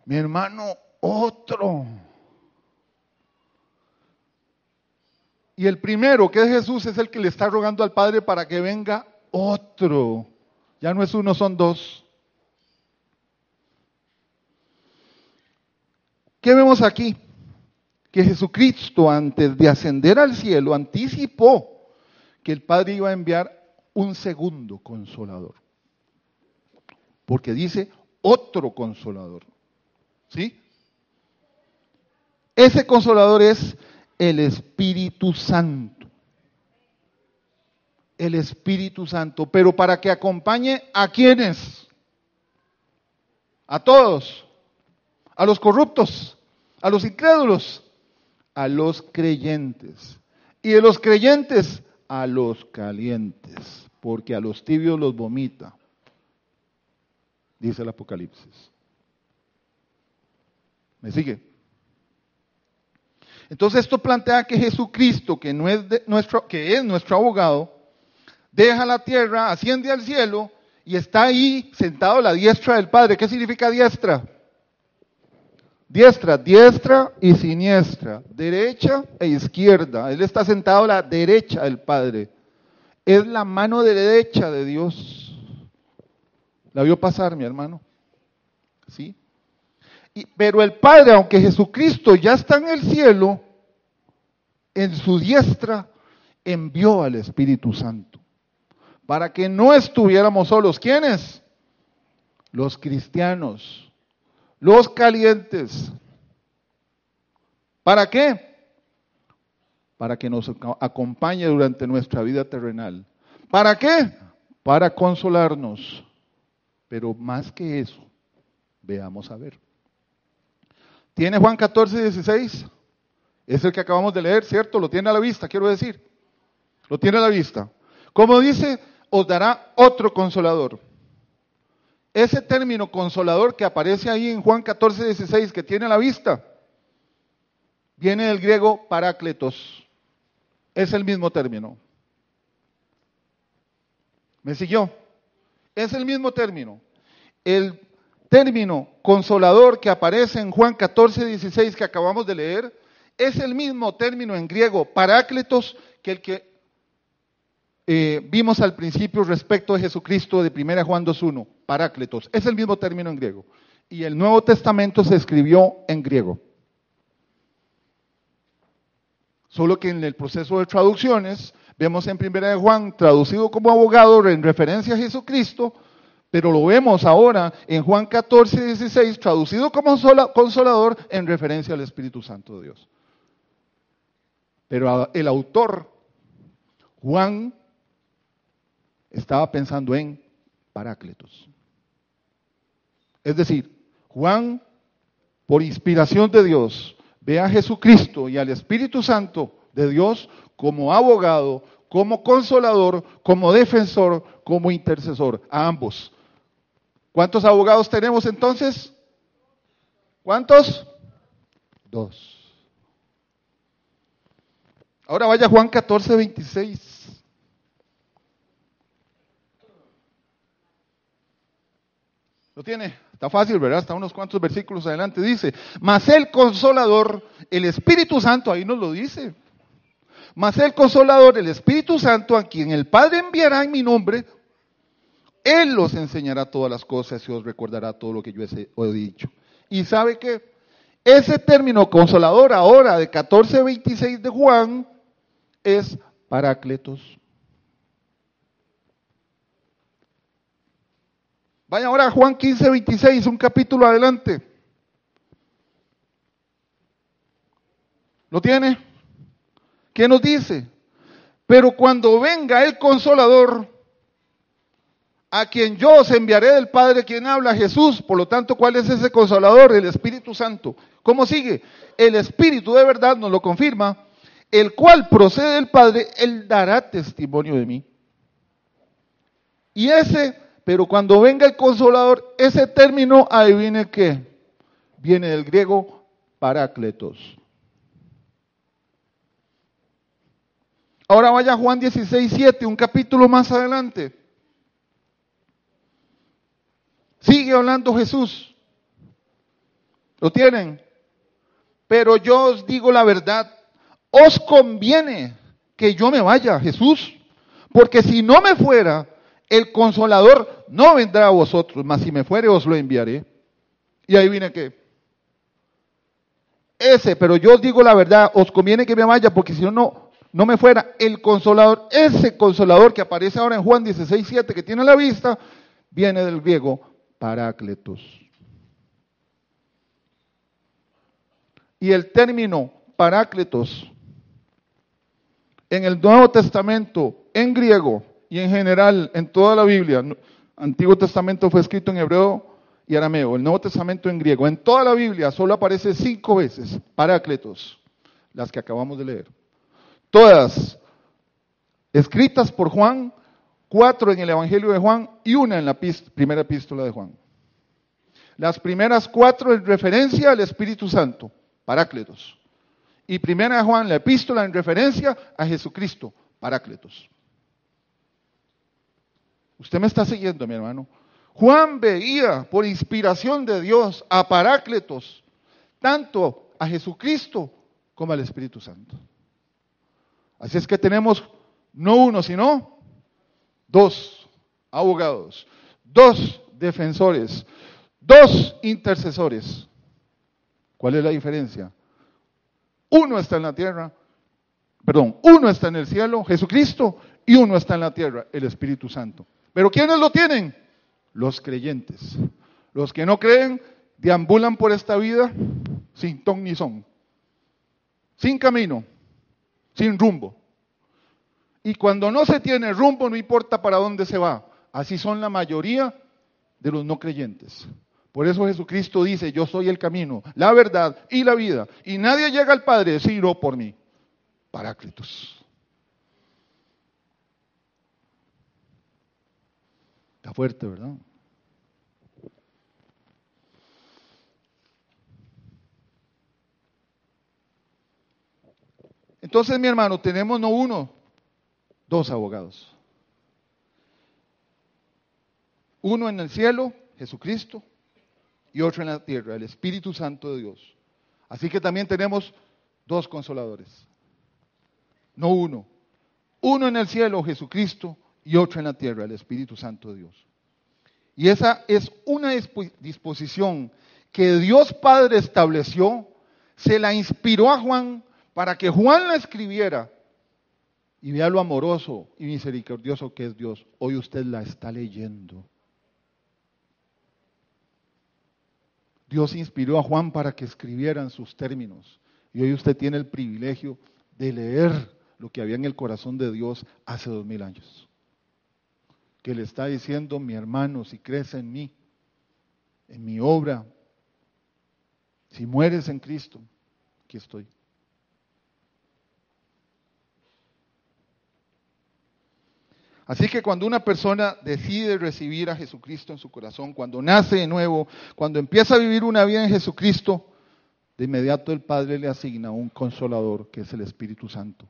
Mi hermano, otro. Y el primero, que es Jesús, es el que le está rogando al Padre para que venga otro. Ya no es uno, son dos. ¿Qué vemos aquí? Que Jesucristo antes de ascender al cielo anticipó que el Padre iba a enviar un segundo consolador. Porque dice otro consolador. ¿Sí? Ese consolador es el Espíritu Santo. El Espíritu Santo. Pero para que acompañe a quienes? A todos. A los corruptos. A los incrédulos. A los creyentes. Y de los creyentes a los calientes, porque a los tibios los vomita, dice el Apocalipsis. ¿Me sigue? Entonces esto plantea que Jesucristo, que, no es nuestro, que es nuestro abogado, deja la tierra, asciende al cielo y está ahí sentado a la diestra del Padre. ¿Qué significa diestra? Diestra, diestra y siniestra, derecha e izquierda. Él está sentado a la derecha del Padre. Es la mano derecha de Dios. ¿La vio pasar, mi hermano? ¿Sí? Pero el Padre, aunque Jesucristo ya está en el cielo, en su diestra envió al Espíritu Santo para que no estuviéramos solos. ¿Quiénes? Los cristianos los calientes. ¿Para qué? Para que nos acompañe durante nuestra vida terrenal. ¿Para qué? Para consolarnos. Pero más que eso, veamos a ver. ¿Tiene Juan 14, 16? Es el que acabamos de leer, ¿cierto? Lo tiene a la vista, quiero decir. Lo tiene a la vista. Como dice, os dará otro consolador ese término consolador que aparece ahí en Juan 14, 16, que tiene a la vista, viene del griego parácletos. Es el mismo término. ¿Me siguió? Es el mismo término. El término consolador que aparece en Juan 14, 16 que acabamos de leer, es el mismo término en griego parácletos que el que eh, vimos al principio respecto de Jesucristo de 1 Juan 2.1, parácletos. Es el mismo término en griego. Y el Nuevo Testamento se escribió en griego. Solo que en el proceso de traducciones vemos en 1 Juan traducido como abogado en referencia a Jesucristo, pero lo vemos ahora en Juan 14, 16 traducido como consolador en referencia al Espíritu Santo de Dios. Pero el autor, Juan, estaba pensando en Parácletos. Es decir, Juan, por inspiración de Dios, ve a Jesucristo y al Espíritu Santo de Dios como abogado, como consolador, como defensor, como intercesor, a ambos. ¿Cuántos abogados tenemos entonces? ¿Cuántos? Dos. Ahora vaya Juan 14, 26. ¿Lo tiene? Está fácil, ¿verdad? Está unos cuantos versículos adelante. Dice, mas el consolador, el Espíritu Santo, ahí nos lo dice. Mas el consolador, el Espíritu Santo, a quien el Padre enviará en mi nombre, Él los enseñará todas las cosas y os recordará todo lo que yo he dicho. Y sabe que ese término consolador ahora de 14.26 de Juan es Parácletos. Vaya ahora a Juan 15.26, un capítulo adelante. ¿Lo tiene? ¿Qué nos dice? Pero cuando venga el consolador, a quien yo os enviaré del Padre, quien habla Jesús. Por lo tanto, ¿cuál es ese consolador? El Espíritu Santo. ¿Cómo sigue? El Espíritu de verdad nos lo confirma, el cual procede del Padre, él dará testimonio de mí. Y ese, pero cuando venga el consolador, ese término, adivine qué, viene del griego parácletos. Ahora vaya Juan 16, 7, un capítulo más adelante. Sigue hablando Jesús. ¿Lo tienen? Pero yo os digo la verdad, os conviene que yo me vaya, Jesús, porque si no me fuera, el consolador no vendrá a vosotros, mas si me fuere os lo enviaré. Y ahí viene que ese, pero yo os digo la verdad, os conviene que me vaya, porque si no, no me fuera el consolador, ese consolador que aparece ahora en Juan 16, 7, que tiene la vista, viene del griego parácletos. Y el término parácletos en el Nuevo Testamento, en griego y en general en toda la Biblia, Antiguo Testamento fue escrito en hebreo y arameo, el Nuevo Testamento en griego, en toda la Biblia solo aparece cinco veces parácletos, las que acabamos de leer. Todas escritas por Juan cuatro en el Evangelio de Juan y una en la primera epístola de Juan. Las primeras cuatro en referencia al Espíritu Santo, Parácletos. Y primera de Juan, la epístola en referencia a Jesucristo, Parácletos. Usted me está siguiendo, mi hermano. Juan veía por inspiración de Dios a Parácletos, tanto a Jesucristo como al Espíritu Santo. Así es que tenemos no uno, sino dos abogados, dos defensores, dos intercesores. ¿Cuál es la diferencia? Uno está en la tierra, perdón, uno está en el cielo, Jesucristo, y uno está en la tierra, el Espíritu Santo. Pero ¿quiénes lo tienen? Los creyentes. Los que no creen deambulan por esta vida sin ton ni son, sin camino, sin rumbo. Y cuando no se tiene rumbo, no importa para dónde se va. Así son la mayoría de los no creyentes. Por eso Jesucristo dice, yo soy el camino, la verdad y la vida. Y nadie llega al Padre sino por mí. Paráclitos. Está fuerte, ¿verdad? Entonces, mi hermano, tenemos no uno, dos abogados. Uno en el cielo, Jesucristo, y otro en la tierra, el Espíritu Santo de Dios. Así que también tenemos dos consoladores. No uno. Uno en el cielo, Jesucristo, y otro en la tierra, el Espíritu Santo de Dios. Y esa es una disposición que Dios Padre estableció, se la inspiró a Juan para que Juan la escribiera y vea lo amoroso y misericordioso que es Dios. Hoy usted la está leyendo. Dios inspiró a Juan para que escribiera en sus términos. Y hoy usted tiene el privilegio de leer lo que había en el corazón de Dios hace dos mil años. Que le está diciendo, mi hermano, si crees en mí, en mi obra, si mueres en Cristo, aquí estoy. Así que cuando una persona decide recibir a Jesucristo en su corazón, cuando nace de nuevo, cuando empieza a vivir una vida en Jesucristo, de inmediato el Padre le asigna un consolador que es el Espíritu Santo.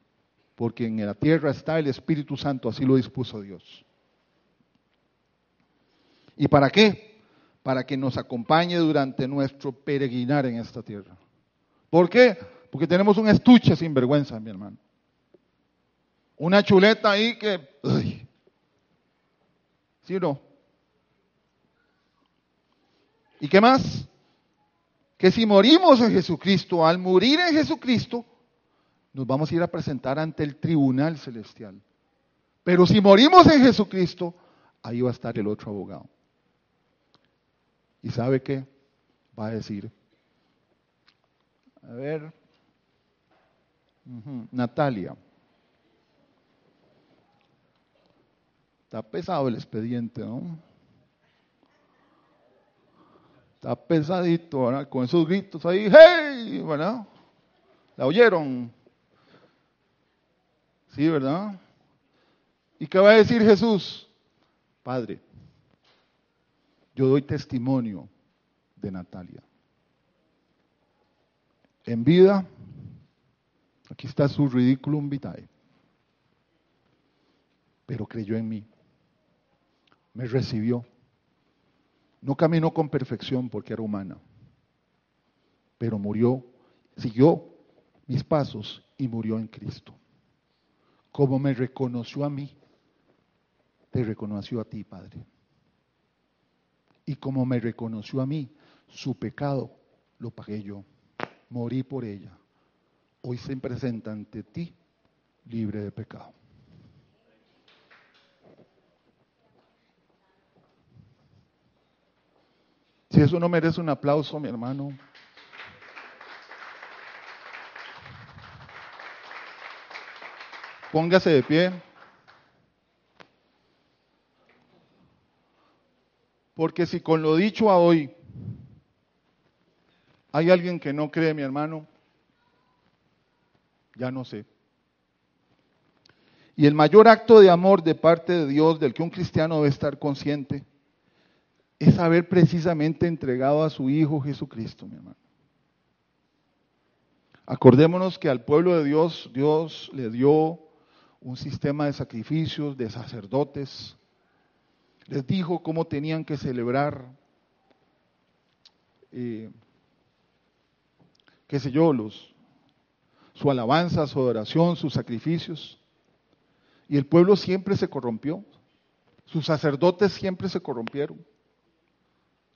Porque en la tierra está el Espíritu Santo, así lo dispuso Dios. ¿Y para qué? Para que nos acompañe durante nuestro peregrinar en esta tierra. ¿Por qué? Porque tenemos un estuche sin vergüenza, mi hermano. Una chuleta ahí que... ¿Y qué más? Que si morimos en Jesucristo, al morir en Jesucristo, nos vamos a ir a presentar ante el tribunal celestial. Pero si morimos en Jesucristo, ahí va a estar el otro abogado. ¿Y sabe qué? Va a decir, a ver, Natalia, está pesado el expediente, ¿no? Está pesadito, ¿verdad? Con esos gritos ahí, ¡hey! ¿verdad? ¿La oyeron? Sí, ¿verdad? ¿Y qué va a decir Jesús? Padre, yo doy testimonio de Natalia. En vida, aquí está su ridículum vitae, pero creyó en mí, me recibió. No caminó con perfección porque era humana, pero murió, siguió mis pasos y murió en Cristo. Como me reconoció a mí, te reconoció a ti, Padre. Y como me reconoció a mí, su pecado lo pagué yo. Morí por ella. Hoy se presenta ante ti libre de pecado. Si eso no merece un aplauso, mi hermano. Póngase de pie. Porque si con lo dicho a hoy hay alguien que no cree, mi hermano, ya no sé. Y el mayor acto de amor de parte de Dios del que un cristiano debe estar consciente es haber precisamente entregado a su Hijo Jesucristo, mi hermano. Acordémonos que al pueblo de Dios, Dios le dio un sistema de sacrificios, de sacerdotes, les dijo cómo tenían que celebrar, eh, qué sé yo, los, su alabanza, su adoración, sus sacrificios. Y el pueblo siempre se corrompió, sus sacerdotes siempre se corrompieron,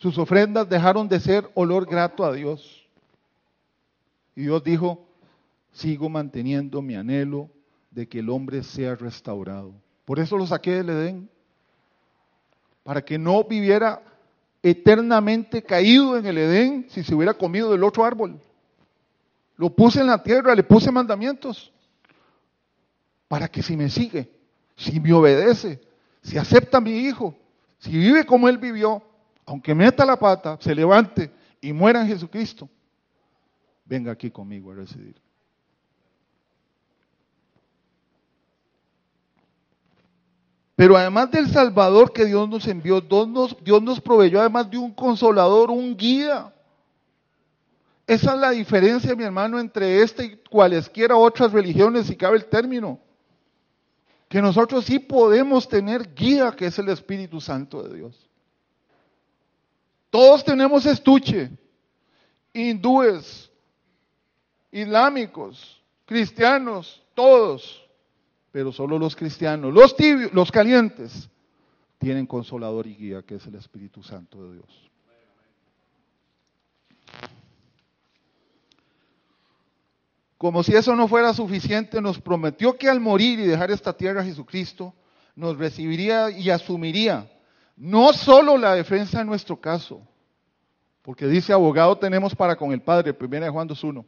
sus ofrendas dejaron de ser olor grato a Dios. Y Dios dijo, sigo manteniendo mi anhelo de que el hombre sea restaurado. Por eso lo saqué del Edén para que no viviera eternamente caído en el Edén si se hubiera comido del otro árbol. Lo puse en la tierra, le puse mandamientos, para que si me sigue, si me obedece, si acepta a mi hijo, si vive como él vivió, aunque meta la pata, se levante y muera en Jesucristo, venga aquí conmigo a residir. Pero además del Salvador que Dios nos envió, Dios nos, Dios nos proveyó además de un consolador, un guía. Esa es la diferencia, mi hermano, entre esta y cualesquiera otras religiones, si cabe el término. Que nosotros sí podemos tener guía, que es el Espíritu Santo de Dios. Todos tenemos estuche, hindúes, islámicos, cristianos, todos. Pero solo los cristianos, los tibios, los calientes, tienen consolador y guía, que es el Espíritu Santo de Dios. Como si eso no fuera suficiente, nos prometió que al morir y dejar esta tierra Jesucristo, nos recibiría y asumiría no solo la defensa en nuestro caso, porque dice abogado tenemos para con el Padre, 1 Juan 2.1,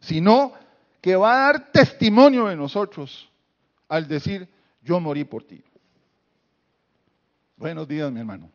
sino que va a dar testimonio de nosotros al decir, yo morí por ti. Buenos días, mi hermano.